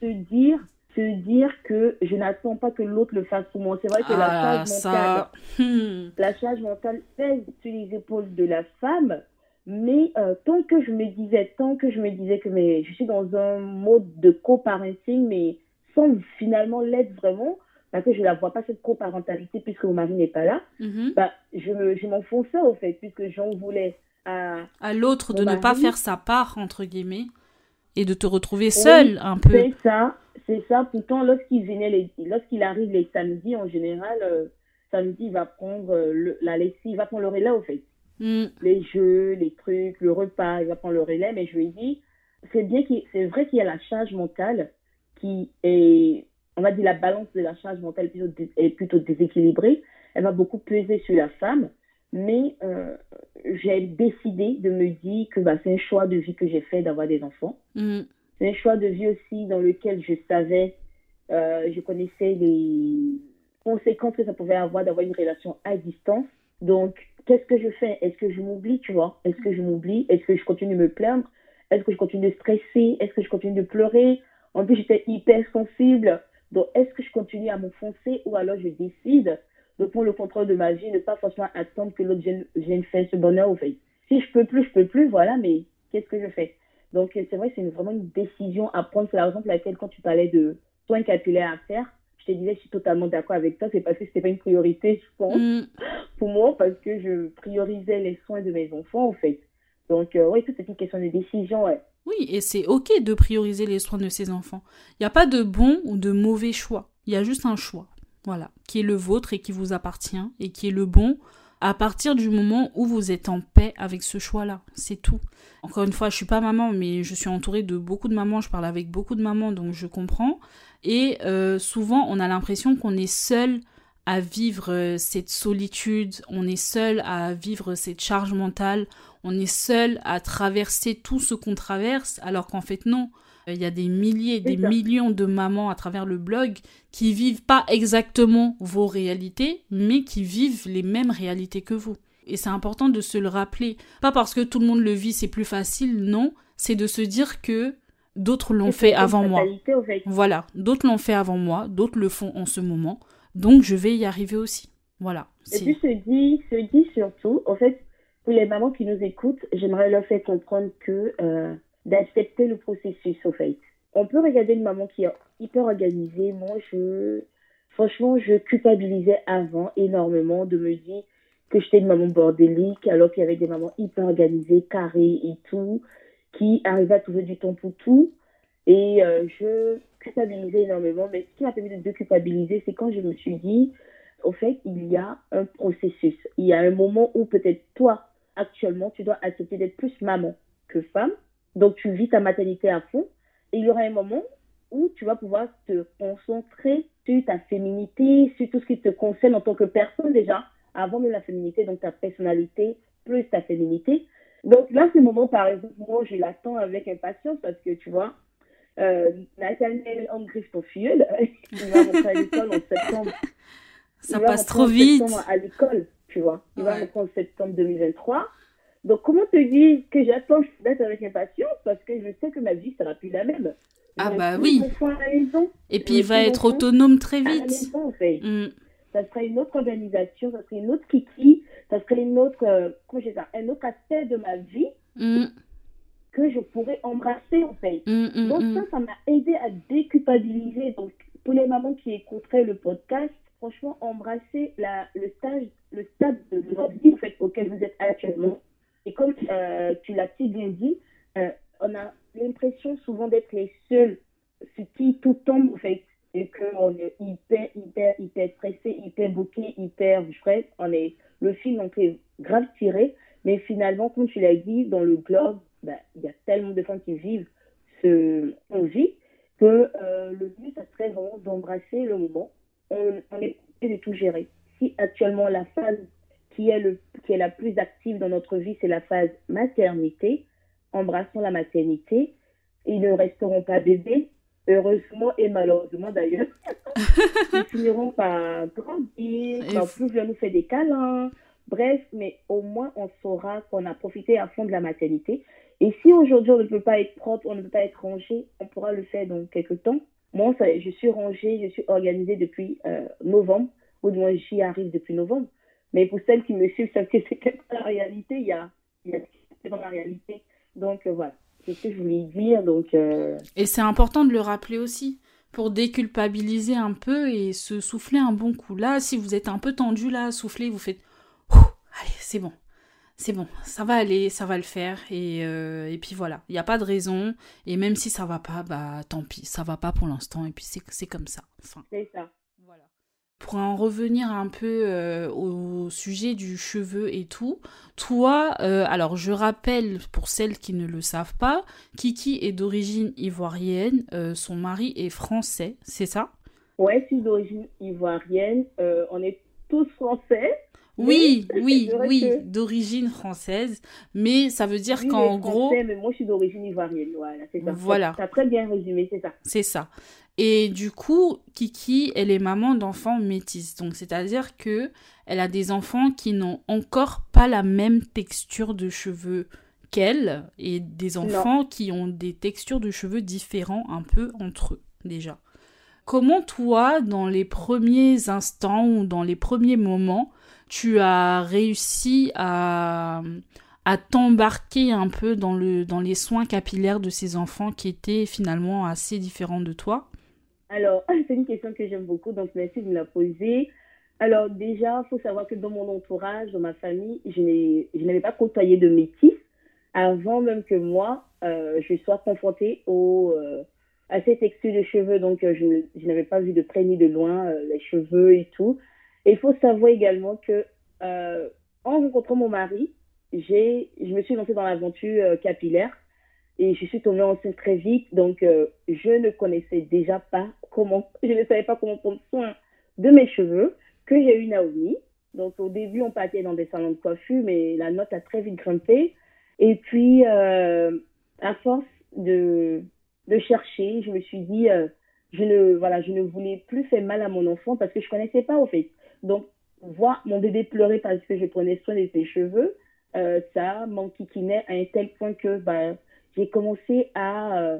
se, dire, se dire que je n'attends pas que l'autre le fasse pour moi. C'est vrai que la ah, charge mentale, hmm. la charge mentale pèse sur les épaules de la femme. Mais euh, tant que je me disais, tant que je me disais que mais, je suis dans un mode de coparenting, mais sans finalement l'être vraiment, parce que je ne la vois pas cette coparentalité puisque mon mari n'est pas là, mhm. bah, je, m'enfonçais au fait, puisque j'en voulais à, à l'autre de ne pas faire sa part, entre guillemets, et de te retrouver seule un peu. C'est ça, c'est ça. Pourtant, lorsqu'il venait, lorsqu'il arrive les samedis, en général, euh, samedi, il va prendre euh, le, la lessive, il va prendre le relais au fait. Mm. Les jeux, les trucs, le repas, il va prendre le relais, mais je lui ai dit, c'est bien c'est vrai qu'il y a la charge mentale qui est, on va dire la balance de la charge mentale est plutôt déséquilibrée. Elle va beaucoup peser sur la femme, mais euh, j'ai décidé de me dire que bah, c'est un choix de vie que j'ai fait d'avoir des enfants. Mm. C'est un choix de vie aussi dans lequel je savais, euh, je connaissais les conséquences que ça pouvait avoir d'avoir une relation à distance. Donc, qu'est-ce que je fais? Est-ce que je m'oublie, tu vois? Est-ce que je m'oublie? Est-ce que je continue de me plaindre? Est-ce que je continue de stresser? Est-ce que je continue de pleurer? En plus, j'étais hyper sensible. Donc, est-ce que je continue à m'enfoncer ou alors je décide de prendre le contrôle de ma vie, ne pas forcément attendre que l'autre vienne, faire ce bonheur au fait? Si je peux plus, je peux plus, voilà, mais qu'est-ce que je fais? Donc, c'est vrai, c'est vraiment une décision à prendre. C'est la raison pour laquelle, quand tu parlais de soins capillaires à faire, je te disais, je suis totalement d'accord avec toi. C'est parce que c'était pas une priorité, je pense, mm. pour moi, parce que je priorisais les soins de mes enfants, en fait. Donc, euh, oui, tout est une question de décision, ouais. Oui, et c'est ok de prioriser les soins de ses enfants. Il n'y a pas de bon ou de mauvais choix. Il y a juste un choix, voilà, qui est le vôtre et qui vous appartient et qui est le bon à partir du moment où vous êtes en paix avec ce choix-là. C'est tout. Encore une fois, je suis pas maman, mais je suis entourée de beaucoup de mamans, je parle avec beaucoup de mamans, donc je comprends. Et euh, souvent, on a l'impression qu'on est seul à vivre euh, cette solitude, on est seul à vivre cette charge mentale, on est seul à traverser tout ce qu'on traverse, alors qu'en fait non. Il y a des milliers, des millions de mamans à travers le blog qui vivent pas exactement vos réalités, mais qui vivent les mêmes réalités que vous. Et c'est important de se le rappeler. Pas parce que tout le monde le vit, c'est plus facile, non. C'est de se dire que d'autres l'ont fait avant moi. Voilà, d'autres l'ont fait avant moi, d'autres le font en ce moment, donc je vais y arriver aussi. Voilà. Et puis se dit, se dit surtout, en fait, pour les mamans qui nous écoutent, j'aimerais leur faire comprendre que euh, d'accepter le processus, au fait. On peut regarder une maman qui est hyper organisée. Moi, je, franchement, je culpabilisais avant énormément de me dire que j'étais une maman bordélique, alors qu'il y avait des mamans hyper organisées, carrées et tout qui arrivait à trouver du temps pour tout. Et euh, je culpabilisais énormément. Mais ce qui m'a permis de culpabiliser, c'est quand je me suis dit, au fait, il y a un processus. Il y a un moment où peut-être toi, actuellement, tu dois accepter d'être plus maman que femme. Donc, tu vis ta maternité à fond. Et il y aura un moment où tu vas pouvoir te concentrer sur ta féminité, sur tout ce qui te concerne en tant que personne déjà, avant de la féminité, donc ta personnalité plus ta féminité. Donc là, ce moment, par exemple, moi, je l'attends avec impatience parce que, tu vois, euh, Nathaniel griffe ton filleul. il va rentrer à l'école en septembre. Ça passe trop vite. à l'école, tu vois. Il va rentrer en septembre 2023. Donc, comment te dire que j'attends d'être avec impatience parce que je sais que ma vie sera plus la même? ah bah oui. Et puis il va être autonome très vite. Mm. Ça sera une autre organisation, ça sera une autre kiki, ça serait une autre, euh, comment ça, un autre aspect de ma vie mm. que je pourrais embrasser en fait. Mm, Donc ça, ça m'a aidé à déculpabiliser. Donc pour les mamans qui écouteraient le podcast, franchement, embrasser la, le stage, le stade de votre vie en fait, auquel vous êtes actuellement. Et comme euh, tu l'as si bien dit, euh, on a l'impression souvent d'être les seuls sur qui tout tombe en fait. Et qu'on est hyper, hyper, hyper stressé, hyper bouqué, hyper frais. On est, le film en fait grave tiré. Mais finalement, comme tu l'as dit, dans le globe, ben, il y a tellement de femmes qui vivent ce qu'on vit que euh, le but, ça serait vraiment d'embrasser le moment. On, on est de tout gérer. Si actuellement la phase qui est, le, qui est la plus active dans notre vie, c'est la phase maternité, embrassons la maternité. Ils ne resteront pas bébés, heureusement et malheureusement d'ailleurs. Ils finiront par grandir, par plus nous faire des câlins. Bref, mais au moins on saura qu'on a profité à fond de la maternité. Et si aujourd'hui on ne peut pas être propre, on ne peut pas être rangé, on pourra le faire dans quelques temps. Moi, ça, je suis rangée, je suis organisée depuis euh, novembre, ou du moins j'y arrive depuis novembre. Mais pour celles qui me suivent, savent que c'est pas la réalité, il y a, il y a c'est dans la réalité. Donc euh, voilà, c'est ce que je voulais dire. Donc euh, Et c'est important de le rappeler aussi pour déculpabiliser un peu et se souffler un bon coup. Là, si vous êtes un peu tendu, là, soufflez, vous faites allez, c'est bon, c'est bon, ça va aller, ça va le faire. Et, euh, et puis voilà, il n'y a pas de raison. Et même si ça va pas, bah tant pis, ça va pas pour l'instant. Et puis c'est c'est comme ça. Enfin, c'est ça. Pour en revenir un peu euh, au sujet du cheveu et tout, toi, euh, alors je rappelle pour celles qui ne le savent pas, Kiki est d'origine ivoirienne, euh, son mari est français, c'est ça? Ouais, je suis d'origine ivoirienne. on est tous français. Oui, oui, oui, que- d'origine française, mais ça veut dire Oui, qu'en gros, mais moi je suis d'origine ivoirienne. Voilà, c'est ça. Voilà. Tu as très bien résumé, c'est ça. c'est ça. Et du coup, Kiki, elle est maman d'enfants métis. Donc, c'est-à-dire que elle a des enfants qui n'ont encore pas la même texture de cheveux qu'elle et des enfants qui ont des textures de cheveux différents un peu entre eux déjà. Comment toi, dans les premiers instants ou dans les premiers moments, tu as réussi à, à t'embarquer un peu dans, le, dans les soins capillaires de ces enfants qui étaient finalement assez différents de toi? Alors, c'est une question que j'aime beaucoup, donc merci de me la poser. Alors, déjà, il faut savoir que dans mon entourage, dans ma famille, je n'avais pas côtoyé de métis avant même que moi, euh, je sois confrontée euh, à ces textures de cheveux. Donc, euh, je, n'avais pas vu de près ni de loin les cheveux et tout. Et il faut savoir également que en rencontrant mon mari, je me suis lancée dans l'aventure capillaire et je suis tombée enceinte très vite. Donc, euh, je ne connaissais déjà pas comment, je ne savais pas comment prendre soin de mes cheveux que j'ai eu Naomi. Donc, au début, on partait dans des salons de coiffure, mais la note a très vite grimpé. Et puis, euh, à force de, de chercher, je me suis dit, euh, je ne, voilà, je ne voulais plus faire mal à mon enfant parce que je connaissais pas, au fait. Donc, voir mon bébé pleurer parce que je prenais soin de ses cheveux, euh, ça m'enquiquinait à un tel point que, bah, j'ai commencé à euh,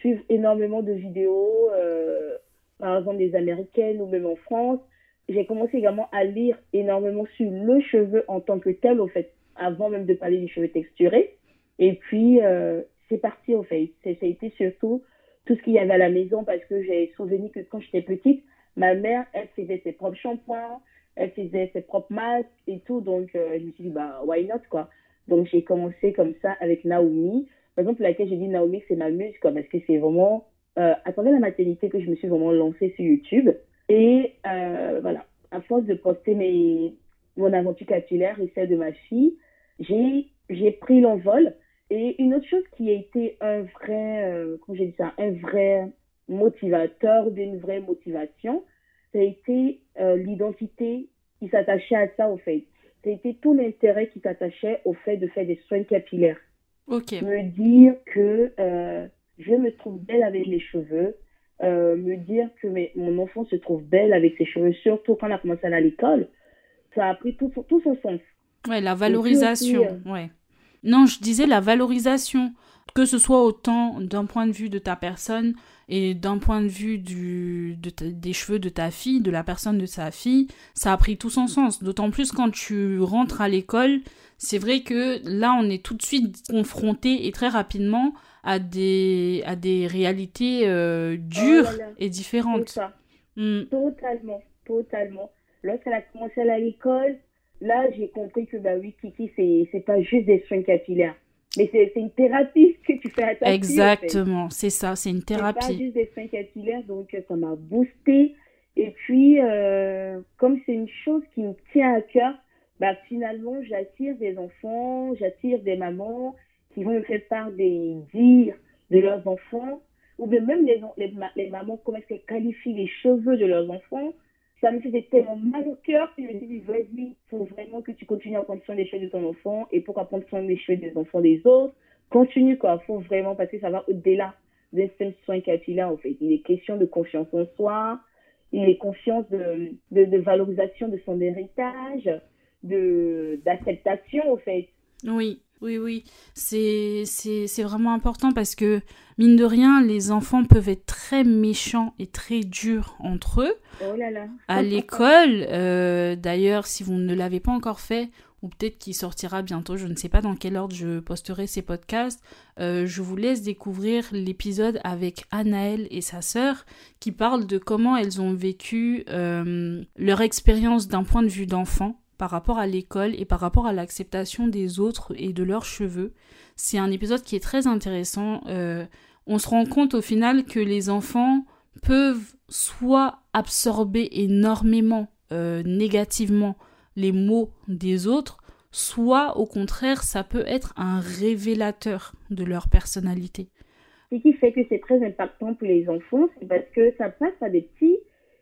suivre énormément de vidéos, euh, par exemple des américaines ou même en France. J'ai commencé également à lire énormément sur le cheveu en tant que tel, au fait, avant même de parler du cheveu texturé. Et puis, euh, c'est parti, au fait. Ça a été surtout tout ce qu'il y avait à la maison parce que j'ai souvenir que quand j'étais petite, ma mère, elle faisait ses propres shampoings, elle faisait ses propres masques et tout. Donc, je me suis dit, bah, why not, quoi? Donc, j'ai commencé comme ça avec Naomi. Par exemple, laquelle j'ai dit Naomi, c'est ma muse, parce que c'est vraiment, euh, attendez la maternité que je me suis vraiment lancée sur YouTube. Et euh, voilà, à force de poster mes, mon aventure capillaire et celle de ma fille, j'ai, j'ai pris l'envol. Et une autre chose qui a été un vrai, euh, comment j'ai dit ça, un vrai motivateur, d'une vraie motivation, ça a été euh, l'identité qui s'attachait à ça, au fait. Ça a été tout l'intérêt qui s'attachait au fait de faire des soins capillaires Ok. me dire que euh, je me trouve belle avec les cheveux, euh, me dire que mes- mon enfant se trouve belle avec ses cheveux, surtout quand on a commencé à aller à l'école, ça a pris tout, son- tout son sens. Ouais, la valorisation. aussi, Ouais. Non, je disais la valorisation. que ce soit autant d'un point de vue de ta personne et d'un point de vue du, des cheveux de ta fille, de la personne de sa fille, ça a pris tout son sens. D'autant plus quand tu rentres à l'école, c'est vrai que là, on est tout de suite confronté et très rapidement à des, à des réalités euh, dures oh et différentes. Hmm. Totalement, totalement. Lorsqu'elle a commencé à aller à l'école, là, j'ai compris que, bah oui, Kiki, c'est pas juste des soins capillaires. Mais c'est une thérapie que tu fais à ta Exactement, c'est ça, c'est une thérapie. C'est pas juste des soins capillaires, donc ça m'a boosté. Et puis, euh, comme c'est une chose qui me tient à cœur, bah, finalement, j'attire des enfants, j'attire des mamans qui vont me faire part des dires de leurs enfants, ou bien même les, les, les mamans, comment est-ce qu'elles qualifient les cheveux de leurs enfants. Ça me faisait tellement mal au cœur que je me dis, vas-y, il faut vraiment que tu continues à prendre soin des cheveux de ton enfant, et pourquoi prendre soin des cheveux des enfants des autres. Continue, quoi, faut vraiment, parce que ça va au-delà des seuls soins capillaires, en fait. Il est question de confiance en soi, il est confiance de, de, de valorisation de son héritage, d'acceptation au fait. Oui, oui, oui. C'est, vraiment important parce que, mine de rien, les enfants peuvent être très méchants et très durs entre eux. Oh là là. À l'école, euh, d'ailleurs, si vous ne l'avez pas encore fait, ou peut-être qu'il sortira bientôt, je ne sais pas dans quel ordre je posterai ces podcasts, euh, je vous laisse découvrir l'épisode avec Anaëlle et sa sœur qui parlent de comment elles ont vécu euh, leur expérience d'un point de vue d'enfant par rapport à l'école et par rapport à l'acceptation des autres et de leurs cheveux. C'est un épisode qui est très intéressant. Euh, on se rend compte au final que les enfants peuvent soit absorber énormément euh, négativement les mots des autres, soit au contraire ça peut être un révélateur de leur personnalité. Ce qui fait que c'est très impactant pour les enfants, c'est parce que ça passe à des petits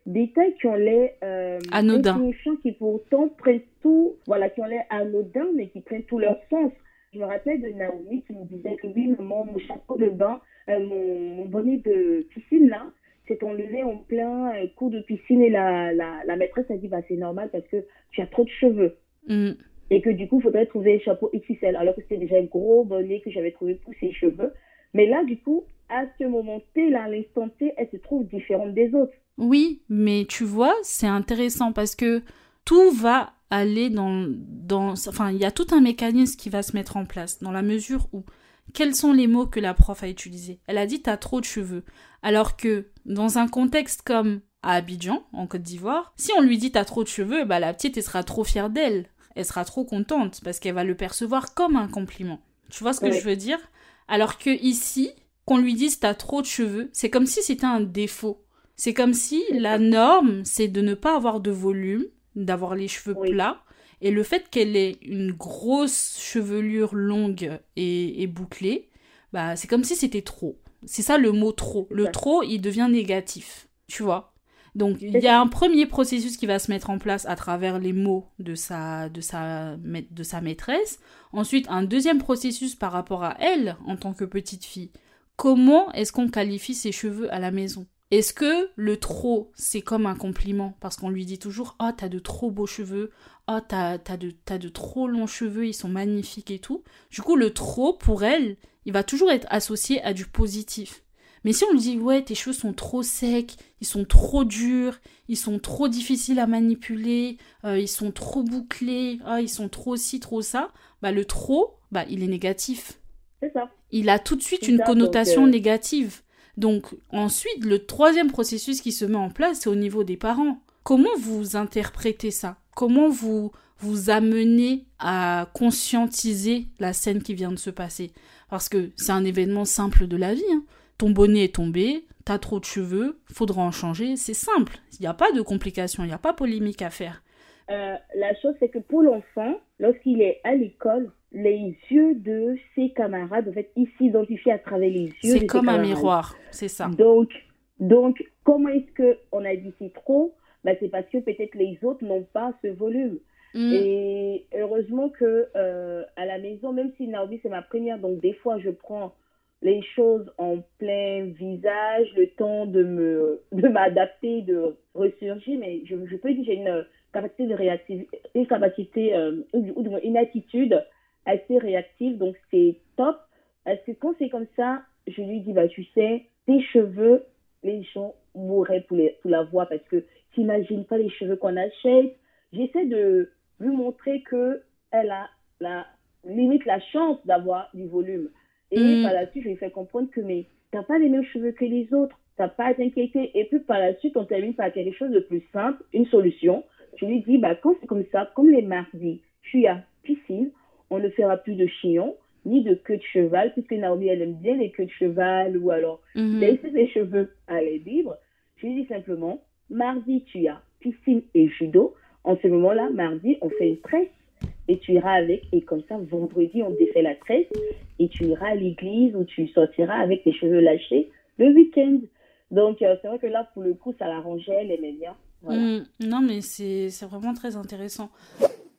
détails qui ont l'air euh, anodins, qui pourtant prennent tout, voilà, qui ont l'air anodins, mais qui prennent tout leur sens. Je me rappelle de Naomi qui me disait que oui, maman, mon chapeau de bain, euh, mon, bonnet de piscine là, s'est enlevé en plein euh, cours de piscine et la, la, la maîtresse a dit bah c'est normal parce que tu as trop de cheveux. Mm. Et que du coup, il faudrait trouver un chapeau XXL, alors que c'était déjà un gros bonnet que j'avais trouvé pour ses cheveux. Mais là, du coup, à ce moment T, là, à l'instant T, elle se trouve différente des autres. Oui, mais tu vois, c'est intéressant parce que tout va aller dans, dans... Enfin, il y a tout un mécanisme qui va se mettre en place dans la mesure où quels sont les mots que la prof a utilisés Elle a dit t'as trop de cheveux. Alors que dans un contexte comme à Abidjan, en Côte d'Ivoire, si on lui dit t'as trop de cheveux, bah la petite elle sera trop fière d'elle. Elle sera trop contente parce qu'elle va le percevoir comme un compliment. Tu vois ce que je veux dire? Alors que ici, qu'on lui dise t'as trop de cheveux, c'est comme si c'était un défaut. C'est comme si la norme, c'est de ne pas avoir de volume, d'avoir les cheveux plats. Et le fait qu'elle ait une grosse chevelure longue et, bouclée, bah, c'est comme si c'était trop. C'est ça le mot trop. Le trop, il devient négatif. Tu vois? Donc il y a un premier processus qui va se mettre en place à travers les mots de sa, de sa, de sa maîtresse. Ensuite, un deuxième processus par rapport à elle en tant que petite fille. Comment est-ce qu'on qualifie ses cheveux à la maison? Est-ce que le trop, c'est comme un compliment? Parce qu'on lui dit toujours Oh, t'as de trop beaux cheveux, oh, t'as, de, de trop longs cheveux, ils sont magnifiques et tout. Du coup, le trop, pour elle, il va toujours être associé à du positif. Mais si on lui dit Ouais, tes cheveux sont trop secs, ils sont trop durs, ils sont trop difficiles à manipuler, euh, ils sont trop bouclés, oh, ils sont trop ci, trop ça, bah le trop, bah il est négatif. C'est ça. Il a tout de suite une connotation euh, négative. Donc ensuite, le troisième processus qui se met en place, c'est au niveau des parents. Comment vous interprétez ça? Comment vous vous amenez à conscientiser la scène qui vient de se passer? Parce que c'est un événement simple de la vie. Hein. Ton bonnet est tombé, t'as trop de cheveux, faudra en changer. C'est simple. Il n'y a pas de complications, il n'y a pas polémique à faire. Euh, la chose, c'est que pour l'enfant, lorsqu'il est à l'école, les yeux de ses camarades, en fait, il s'identifie à travers les yeux. C'est comme un miroir, c'est ça. Donc, donc comment est-ce qu'on a dit si trop? Ben, C'est parce que peut-être les autres n'ont pas ce volume. Mm. Et heureusement que euh, à la maison, même si Naomi c'est ma première, donc des fois je prends les choses en plein visage, le temps de me de m'adapter, de ressurgir, mais je, je peux dire que j'ai une capacité de réactivité, une capacité euh, ou, ou une attitude assez réactive, donc c'est top. Parce que quand c'est comme ça, je lui dis, bah, tu sais, tes cheveux, les gens mourraient pour, les, pour la voir parce que t'imagines pas les cheveux qu'on achète. J'essaie de lui montrer que elle a la, limite la chance d'avoir du volume. Et mm. par la suite, je lui fais comprendre que, mais t'as pas les mêmes cheveux que les autres. T'as pas à t'inquiéter. Et puis par la suite, on termine par quelque chose de plus simple, une solution. Je lui dis, bah, quand c'est comme ça, comme les mardis, je suis à piscine, on ne fera plus de chignon, ni de queue de cheval, puisque Naomi, elle aime bien les queues de cheval, ou alors mm laisser ses cheveux à l'air libre. Je lui dis simplement, mardi, tu as piscine et judo. En ce moment-là, mardi, on fait une tresse et tu iras avec. Et comme ça, vendredi, on défait la tresse et tu iras à l'église ou tu sortiras avec tes cheveux lâchés le week-end. Donc, euh, c'est vrai que là, pour le coup, ça l'arrangeait, elle aimait bien. Mm. non, mais c'est vraiment très intéressant.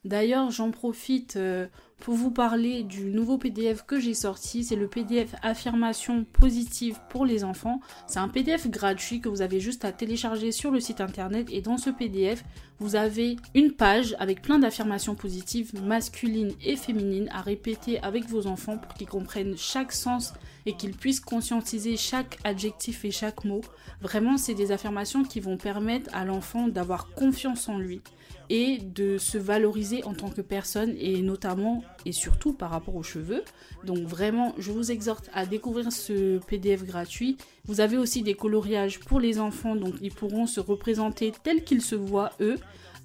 D'ailleurs, j'en profite euh, pour vous parler du nouveau PDF que j'ai sorti. C'est le PDF Affirmation positive pour les enfants. C'est un PDF gratuit que vous avez juste à télécharger sur le site internet. Et dans ce PDF, vous avez une page avec plein d'affirmations positives masculines et féminines à répéter avec vos enfants pour qu'ils comprennent chaque sens et qu'ils puissent conscientiser chaque adjectif et chaque mot. Vraiment, c'est des affirmations qui vont permettre à l'enfant d'avoir confiance en lui et de se valoriser en tant que personne et notamment et surtout par rapport aux cheveux. Donc vraiment, je vous exhorte à découvrir ce PDF gratuit. Vous avez aussi des coloriages pour les enfants, donc ils pourront se représenter tels qu'ils se voient eux,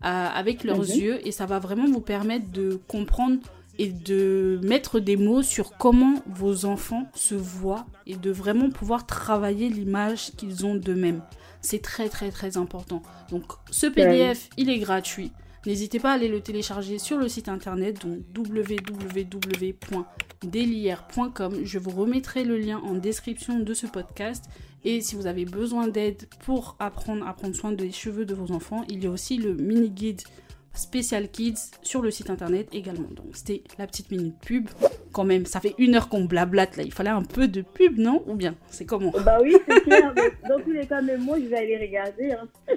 avec leurs mhm. yeux, et ça va vraiment vous permettre de comprendre et de mettre des mots sur comment vos enfants se voient et de vraiment pouvoir travailler l'image qu'ils ont d'eux-mêmes. C'est très très très important. Donc ce PDF, il est gratuit. N'hésitez pas à aller le télécharger sur le site internet, donc www.delier.com. Je vous remettrai le lien en description de ce podcast. Et si vous avez besoin d'aide pour apprendre à prendre soin des cheveux de vos enfants, il y a aussi le mini guide spécial kids sur le site internet également. Donc c'était la petite minute pub. Quand même, ça fait une heure qu'on blablate là. Il fallait un peu de pub, non? Ou bien C'est comment? Bah oui, c'est clair. dans tous les cas, même moi, je vais aller regarder. Hein.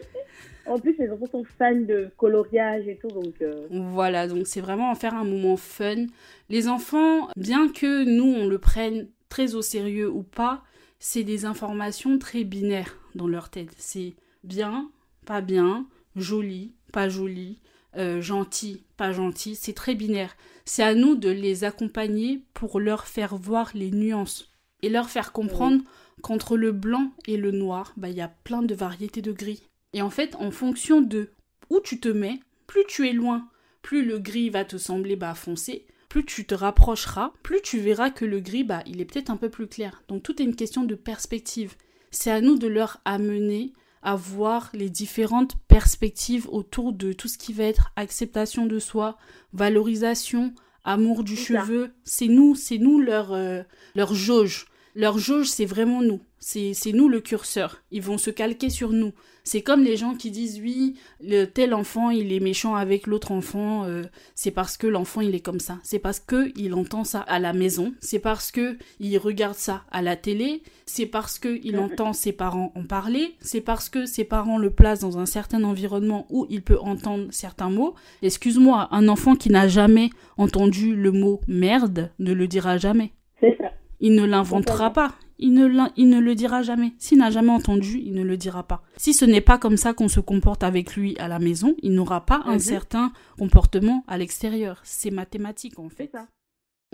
En plus, les enfants sont fans de coloriage et tout, donc... Euh. Voilà, donc c'est vraiment en faire un moment fun. Les enfants, bien que nous, on le prenne très au sérieux ou pas, c'est des informations très binaires dans leur tête. C'est bien, pas bien, joli, pas joli, euh, gentil, pas gentil. C'est très binaire. C'est à nous de les accompagner pour leur faire voir les nuances et leur faire comprendre qu'entre le blanc et le noir, bah, il y a plein de variétés de gris. Et en fait, en fonction de où tu te mets, plus tu es loin, plus le gris va te sembler bas foncé, plus tu te rapprocheras, plus tu verras que le gris, bah, il est peut-être un peu plus clair. Donc tout est une question de perspective. C'est à nous de leur amener à voir les différentes perspectives autour de tout ce qui va être acceptation de soi, valorisation, amour du cheveu. C'est nous, c'est nous leur, euh, leur jauge. Leur jauge, c'est vraiment nous. C'est nous le curseur. Ils vont se calquer sur nous. C'est comme les gens qui disent oui, le tel enfant il est méchant avec l'autre enfant, euh, c'est parce que l'enfant il est comme ça. C'est parce que il entend ça à la maison. C'est parce que il regarde ça à la télé. C'est parce que il entend ses parents en parler. C'est parce que ses parents le placent dans un certain environnement où il peut entendre certains mots. Excuse-moi, un enfant qui n'a jamais entendu le mot merde ne le dira jamais. C'est ça. Il ne l'inventera pas. Il ne, il ne le dira jamais. S'il n'a jamais entendu, il ne le dira pas. Si ce n'est pas comme ça qu'on se comporte avec lui à la maison, il n'aura pas un mhm. certain comportement à l'extérieur. C'est mathématique en fait.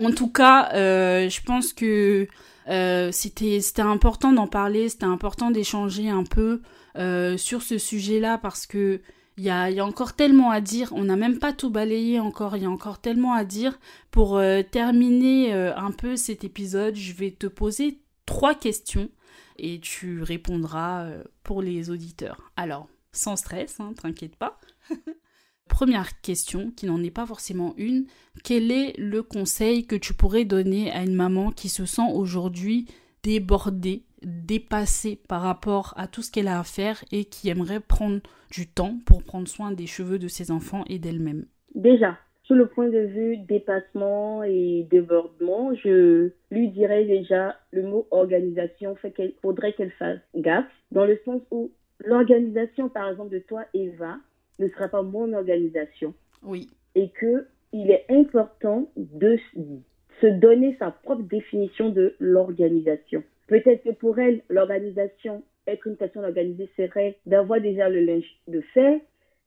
En tout cas, euh, je pense que euh, c'était important d'en parler, c'était important d'échanger un peu euh, sur ce sujet-là parce que il y a, encore tellement à dire, on n'a même pas tout balayé encore, il y a encore tellement à dire. Pour euh, terminer euh, un peu cet épisode, je vais te poser trois questions et tu répondras euh, pour les auditeurs. Alors, sans stress, hein, t'inquiète pas. Première question, qui n'en est pas forcément une, quel est le conseil que tu pourrais donner à une maman qui se sent aujourd'hui débordée dépassée par rapport à tout ce qu'elle a à faire et qui aimerait prendre du temps pour prendre soin des cheveux de ses enfants et d'elle-même Déjà, sur le point de vue dépassement et débordement, je lui dirais déjà le mot organisation fait qu'il faudrait qu'elle fasse gaffe dans le sens où l'organisation par exemple de toi Eva ne sera pas mon organisation. Oui. Et que il est important de se donner sa propre définition de l'organisation. Peut-être que pour elle, l'organisation, être une personne organisée serait d'avoir déjà le linge de fait,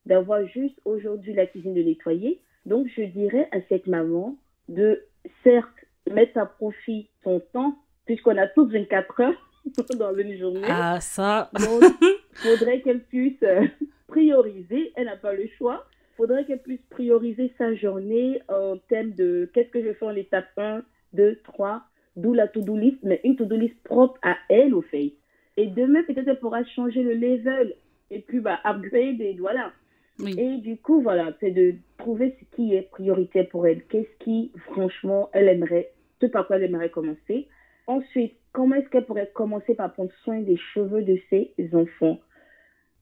d'avoir juste aujourd'hui la cuisine de nettoyer. Donc, je dirais à cette maman de, certes, mettre à profit son temps, puisqu'on a tous 24 heures dans une journée. Ah, ça. Donc, faudrait qu'elle puisse euh, prioriser. Elle n'a pas le choix. Faudrait qu'elle puisse prioriser sa journée en termes de qu'est-ce que je fais en l'étape 1, 2, 3, d'où la to-do list, mais une to-do list propre à elle, au fait. Et demain, peut-être, elle pourra changer le level et puis, bah, upgrade et voilà. Et du coup, voilà, c'est de trouver ce qui est prioritaire pour elle. Qu'est-ce qui, franchement, elle aimerait, ce par quoi elle aimerait commencer. Ensuite, comment est-ce qu'elle pourrait commencer par prendre soin des cheveux de ses enfants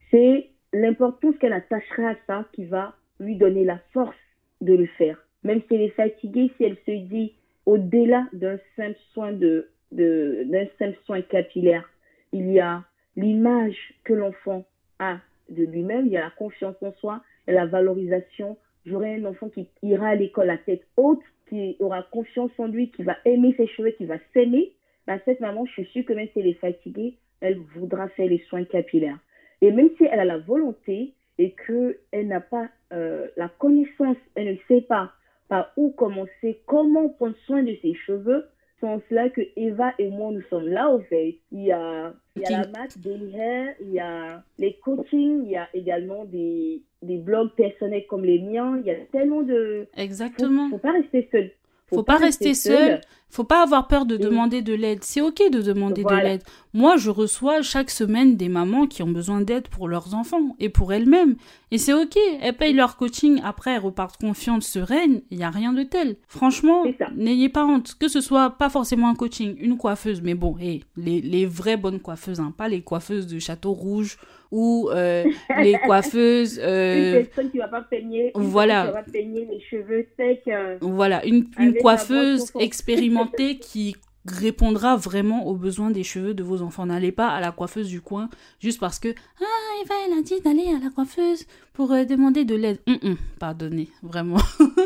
C'est l'importance qu'elle attacherait à ça qui va lui donner la force de le faire. Même si elle est fatiguée, si elle se dit, au-delà d'un simple soin de, d'un simple soin capillaire, il y a l'image que l'enfant a de lui-même, il y a la confiance en soi et la valorisation. J'aurai un enfant qui ira à l'école à tête haute, qui aura confiance en lui, qui va aimer ses cheveux, qui va s'aimer. Bah, cette maman, je suis sûre que même si elle est fatiguée, elle voudra faire les soins capillaires. Et même si elle a la volonté et qu'elle n'a pas euh, la connaissance, elle ne sait pas par où commencer, comment prendre soin de ses cheveux, c'est cela que Eva et moi, nous sommes là, au fait. Il y a, il y a la Daily Hair, il y a les coachings, il y a également des, des blogs personnels comme les miens. Il y a tellement de... Exactement. Faut, faut pas rester seul. Faut, faut pas, rester seul. Faut pas avoir peur de demander de l'aide. C'est ok de demander de l'aide. Moi, je reçois chaque semaine des mamans qui ont besoin d'aide pour leurs enfants et pour elles-mêmes. Et c'est ok. Elles payent leur coaching. Après, elles repartent confiantes, sereines. Il n'y a rien de tel. Franchement, n'ayez pas honte. Que ce soit pas forcément un coaching, une coiffeuse. Mais bon, hey, les, les vraies bonnes coiffeuses, hein, pas les coiffeuses de Château Rouge ou euh, les coiffeuses. Euh, une personne qui va pas peigner. Voilà. Qui va peigner les cheveux secs. Euh, voilà, une, une coiffeuse expérimentée qui répondra vraiment aux besoins des cheveux de vos enfants. N'allez pas à la coiffeuse du coin juste parce que ah Eva elle a dit d'aller à la coiffeuse pour euh, demander de l'aide. Hum, hum, pardonnez, vraiment.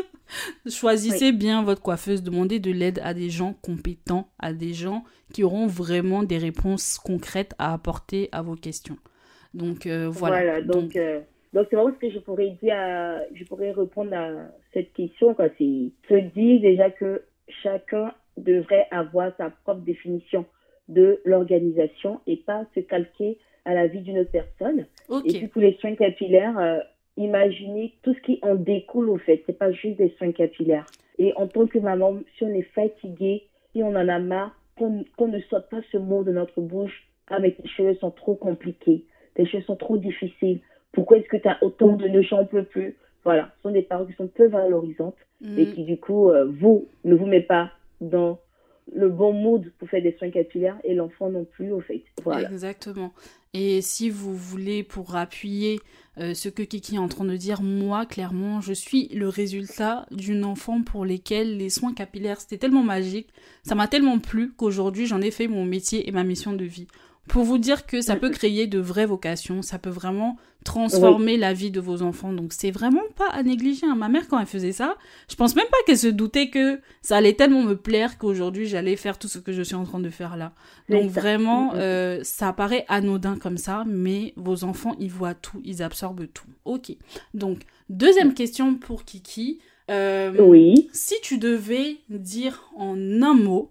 Choisissez bien votre coiffeuse, demandez de l'aide à des gens compétents, à des gens qui auront vraiment des réponses concrètes à apporter à vos questions. Donc euh, voilà. Voilà, donc, euh, donc c'est vraiment ce que je pourrais dire, je pourrais répondre à cette question. C'est se dire déjà que chacun devrait avoir sa propre définition de l'organisation et pas se calquer à la vie d'une autre personne. Et puis pour les soins capillaires, euh, imaginez tout ce qui en découle au fait. C'est pas juste des soins capillaires. Et en tant que maman, si on est fatigué, si on en a marre, qu'on ne soit pas ce mot de notre bouche, ah mais tes cheveux sont trop compliqués, tes cheveux sont trop difficiles, pourquoi est-ce que tu as autant de nœuds, j'en peux plus? Voilà, ce sont des paroles qui sont peu valorisantes et mm. qui du coup, euh, vous, ne vous met pas dans le bon mood pour faire des soins capillaires et l'enfant non plus au fait. Voilà. Exactement. Et si vous voulez pour appuyer euh, ce que Kiki est en train de dire, moi clairement, je suis le résultat d'une enfant pour lesquels les soins capillaires c'était tellement magique, ça m'a tellement plu qu'aujourd'hui j'en ai fait mon métier et ma mission de vie pour vous dire que ça peut créer de vraies vocations, ça peut vraiment transformer la vie de vos enfants. Donc c'est vraiment pas à négliger. Hein. Ma mère quand elle faisait ça, je pense même pas qu'elle se doutait que ça allait tellement me plaire qu'aujourd'hui j'allais faire tout ce que je suis en train de faire là. Donc vraiment, euh, ça paraît anodin comme ça, mais vos enfants ils voient tout, ils absorbent tout. Ok. Donc deuxième question pour Kiki. Euh, oui. Si tu devais dire en un mot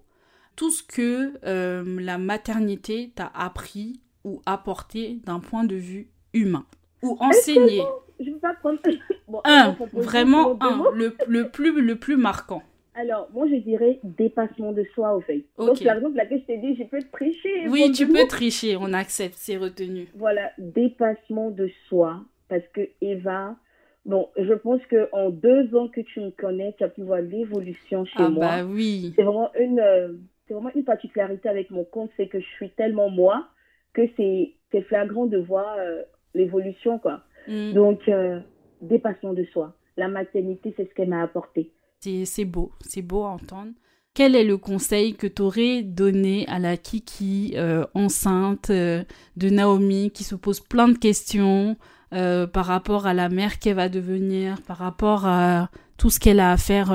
tout ce que euh, la maternité t'a appris ou apporté d'un point de vue humain ou enseigné. Je vais pas prendre... un, vraiment un, le, le, plus, le plus marquant. Alors, moi, je dirais dépassement de soi, au fait. Donc, par exemple, laquelle je t'ai dit, je peux tricher. Oui, tu peux tricher, on accepte, c'est retenu. Voilà, dépassement de soi. Parce que Eva, bon, je pense qu'en deux ans que tu me connais, tu as pu voir l'évolution chez ah moi. Ah, bah oui. C'est vraiment une. Euh, c'est vraiment une particularité avec mon compte, c'est que je suis tellement moi que c'est flagrant de voir euh, l'évolution, quoi. Mm. Donc, euh, dépassement de soi. La maternité, c'est ce qu'elle m'a apporté. C'est beau, c'est beau à entendre. Quel est le conseil que tu aurais donné à la Kiki euh, enceinte de Naomi qui se pose plein de questions par rapport à la mère qu'elle va devenir, par rapport à tout ce qu'elle a à faire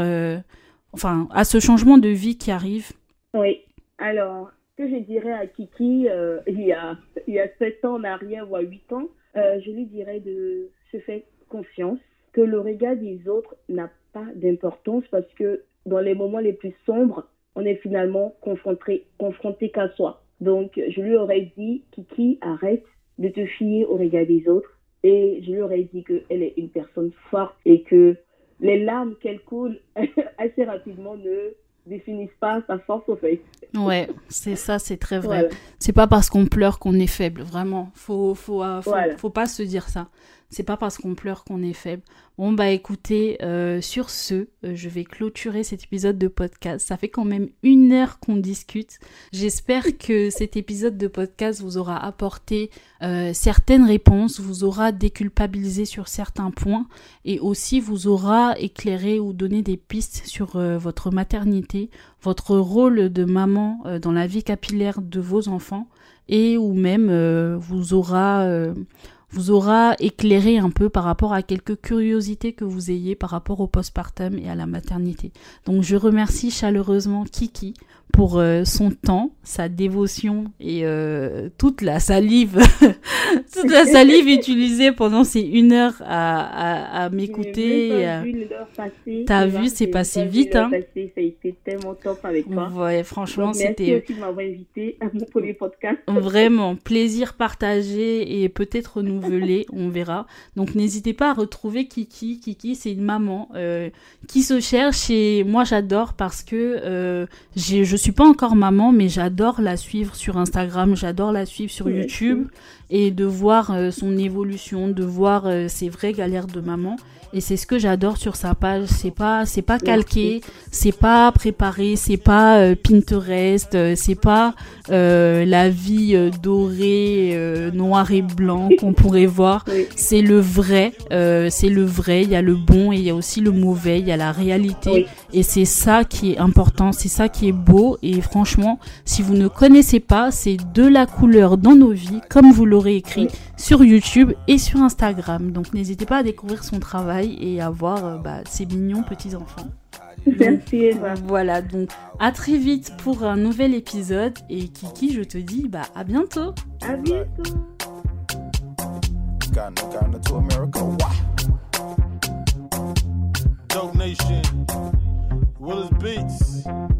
enfin, à ce changement de vie qui arrive? Oui. Alors, que je dirais à Kiki euh, il, y a, il y a 7 ans en arrière ou à 8 ans, euh, je lui dirais de se faire confiance, que le regard des autres n'a pas d'importance parce que dans les moments les plus sombres, on est finalement confronté, confronté qu'à soi. Donc, je lui aurais dit, Kiki, arrête de te fier au regard des autres. Et je lui aurais dit qu'elle est une personne forte et que les larmes qu'elle coule assez rapidement ne définissent pas sa force au fait. Ouais, c'est ça, c'est très vrai. C'est pas parce qu'on pleure qu'on est faible, vraiment. Faut, faut, euh, faut pas se dire ça. C'est pas parce qu'on pleure qu'on est faible. Bon bah écoutez, euh, sur ce, euh, je vais clôturer cet épisode de podcast. Ça fait quand même une heure qu'on discute. J'espère que cet épisode de podcast vous aura apporté euh, certaines réponses, vous aura déculpabilisé sur certains points et aussi vous aura éclairé ou donné des pistes sur votre maternité, votre rôle de maman dans la vie capillaire de vos enfants et ou même vous aura vous aura éclairé un peu par rapport à quelques curiosités que vous ayez par rapport au postpartum et à la maternité. Donc je remercie chaleureusement Kiki pour euh, son temps, sa dévotion et euh, toute la salive, toute la salive utilisée pendant ces une heure à, à, à m'écouter. T'as vu, c'est passé vite. Hein. Passé, ça a été tellement top avec toi. Ouais, franchement, c'était. Merci de m'avoir invité à mon premier podcast. Vraiment, plaisir partagé et peut-être renouvelé, on verra. Donc n'hésitez pas à retrouver Kiki. Kiki, c'est une maman euh, qui se cherche et moi j'adore parce que euh, je suis pas encore maman, mais j'adore la suivre sur Instagram, j'adore la suivre sur YouTube et de voir euh, son évolution, de voir euh, ses vraies galères de maman. Et c'est ce que j'adore sur sa page. C'est pas, c'est pas calqué, c'est pas préparé, c'est pas euh, Pinterest, c'est pas la vie dorée, noir et blanc qu'on pourrait voir. C'est le vrai, c'est le vrai. Il y a le bon et il y a aussi le mauvais. Il y a la réalité. Et c'est ça qui est important, c'est ça qui est beau. Et franchement, si vous ne connaissez pas, c'est de la couleur dans nos vies, comme vous l'aurez écrit sur YouTube et sur Instagram. Donc n'hésitez pas à découvrir son travail et à voir euh, bah, ses mignons petits-enfants. Merci Voilà, donc à très vite pour un nouvel épisode. Et Kiki, je te dis bah, à bientôt. À bientôt. Beats.